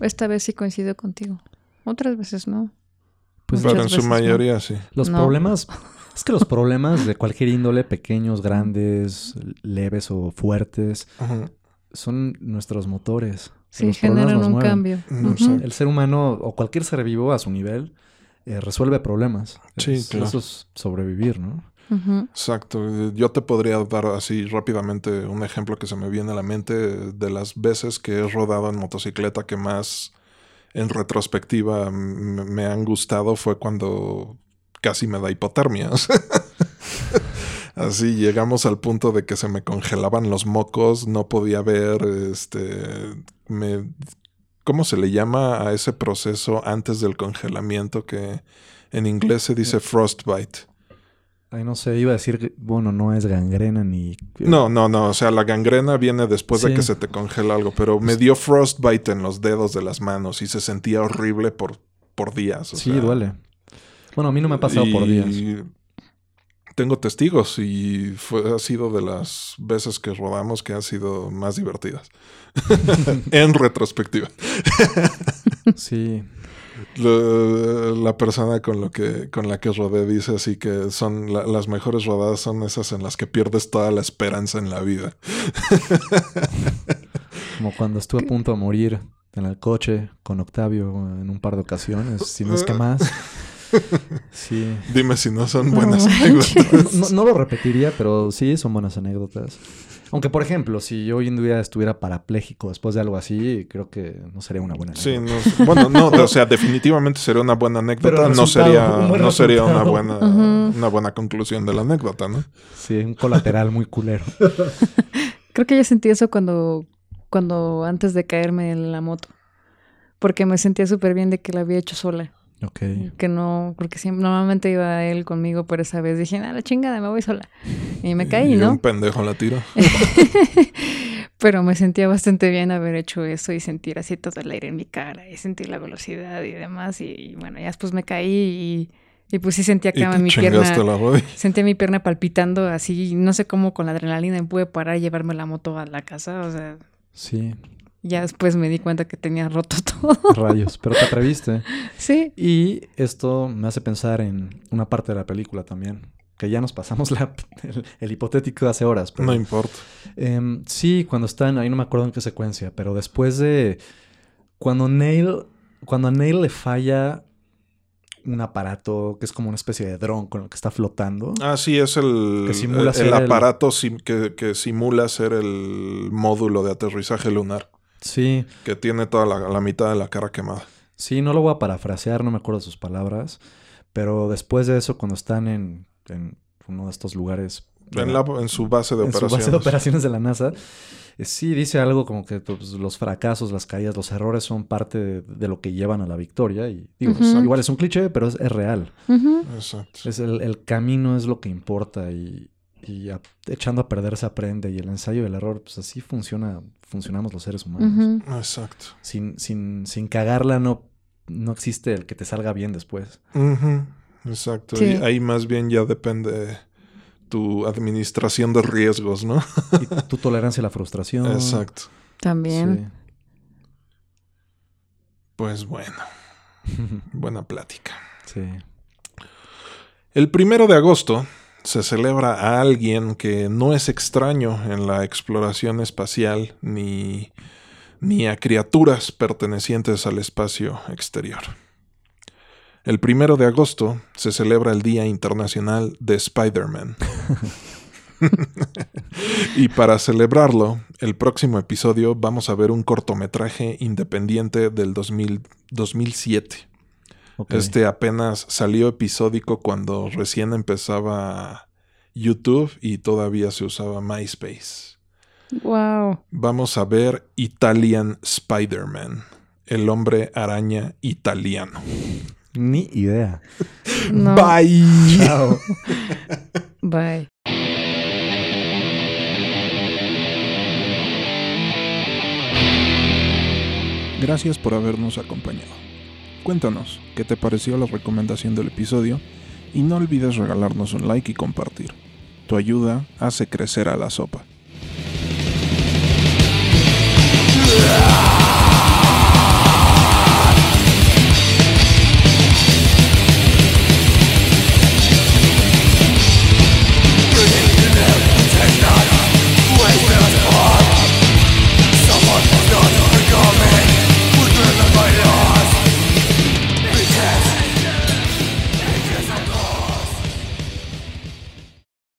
C: Esta vez sí coincido contigo. Otras veces no.
B: Pues
A: Pero en su
C: no.
A: mayoría sí.
B: los
C: No.
B: problemas. Es que los problemas de cualquier índole, pequeños, grandes, leves o fuertes,
A: Ujú.
B: Son nuestros motores.
C: Sí,
B: Los
C: generan
B: nos
C: un
B: mueven.
C: cambio.
B: El ser humano o cualquier ser vivo a su nivel eh, resuelve problemas.
A: Sí,
B: Es-
A: claro.
B: Eso es sobrevivir, ¿no?
A: Exacto. Eh, Yo te podría dar así rápidamente un ejemplo que se me viene a la mente de las veces que he rodado en motocicleta que más en retrospectiva me han gustado fue cuando casi me da hipotermia. Así llegamos al punto de que se me congelaban los mocos, no podía ver, este, me, ¿cómo se le llama a ese proceso antes del congelamiento que en inglés se dice frostbite?
B: Ay, no sé, iba a decir, bueno, no es gangrena ni...
A: No, no, no. O sea, la gangrena viene después de que se te congela algo. Pero me dio frostbite en los dedos de las manos y se sentía horrible por, por días. o
B: Sí,
A: sea,
B: duele. Bueno, a mí no me ha pasado por días.
A: Tengo testigos y fue, ha sido de las veces que rodamos que han sido más divertidas. en retrospectiva.
B: Sí.
A: La persona con, lo que, con la que rodé dice así que son la- las mejores rodadas son esas en las que pierdes toda la esperanza en la vida.
B: Como cuando estuve a punto de morir en el coche con Octavio en un par de ocasiones, si no es que más. Sí.
A: Dime si no son
C: No
A: buenas anécdotas.
B: No, no lo repetiría, pero sí son buenas anécdotas. Aunque, por ejemplo, si yo hoy en día estuviera parapléjico después de algo así, creo que no sería una buena
A: Sí,
B: anécdota.
A: no, bueno, no, o sea, definitivamente sería una buena anécdota, no sería, no sería una buena, una buena conclusión de la anécdota, ¿no?
B: Sí, un colateral muy culero.
C: Creo que yo sentí eso cuando, cuando antes de caerme en la moto. Porque me sentía súper bien de que la había hecho sola. Que no, porque siempre, normalmente iba él conmigo, pero esa vez dije, a la chingada, me voy sola. Y me caí,
A: y
C: ¿no?
A: un pendejo la tiro.
C: Pero me sentía bastante bien haber hecho eso y sentir así todo el aire en mi cara y sentir la velocidad y demás. Y, y bueno, ya después me caí y, y pues sí sentía
A: te
C: mi pierna.
A: la.
C: Sentía mi pierna palpitando así, no sé cómo con la adrenalina pude parar y llevarme la moto a la casa. O sea,
B: Sí,
C: ya después me di cuenta que tenía roto todo.
B: rayos. Pero te atreviste.
C: sí.
B: Y esto me hace pensar en una parte de la película también. Que ya nos pasamos la- el, el hipotético hace horas. Pero,
A: No importa.
B: Em, sí, cuando están, ahí no me acuerdo en qué secuencia, pero después de. Cuando Neil. Cuando a Neil le falla un aparato que es como una especie de dron con el que está flotando.
A: Ah, sí, es el,
B: Que simula
A: el,
B: ser el-
A: aparato sim- que, que simula ser el módulo de aterrizaje lunar,
B: Sí,
A: que tiene toda la, la mitad de la cara quemada.
B: sí, no lo voy a parafrasear, no me acuerdo de sus palabras. Pero después de eso, cuando están en, en uno de estos lugares.
A: En, la- en su base de
B: en su
A: operaciones.
B: base de operaciones de la NASA. eh, Sí, dice algo como que pues, los fracasos, las caídas, los errores son parte de, de lo que llevan a la victoria. Y digo,
C: Ujú.
B: es- igual es un cliché, pero es, es real.
A: Exacto.
B: Es el, el camino es lo que importa y, y a- echando a perder se aprende. Y el ensayo y el error, pues así funciona, funcionamos los seres humanos.
A: Exacto.
B: sin, sin, sin cagarla no, no existe el que te salga bien después.
A: Exacto.
C: Sí.
A: Y ahí más bien ya depende tu administración de riesgos, ¿no?
B: Y tu tolerancia a la frustración.
A: Exacto.
C: También.
A: Pues bueno,
B: Sí.
A: buena plática.
B: sí.
A: El primero de agosto se celebra a alguien que no es extraño en la exploración espacial ni, ni a criaturas pertenecientes al espacio exterior. El primero de agosto se celebra el Día Internacional de Spider-Man. y para celebrarlo, el próximo episodio vamos a ver un cortometraje independiente del 2000, 2007. Este apenas salió episódico cuando recién empezaba YouTube y todavía se usaba MySpace.
C: Wow.
A: Vamos a ver Italian Spider-Man, el hombre araña italiano.
B: Ni idea.
C: No.
A: Bye.
B: Chao.
C: Bye.
A: Gracias por habernos acompañado. Cuéntanos qué te pareció la recomendación del episodio y no olvides regalarnos un like y compartir. Tu ayuda hace crecer a la sopa.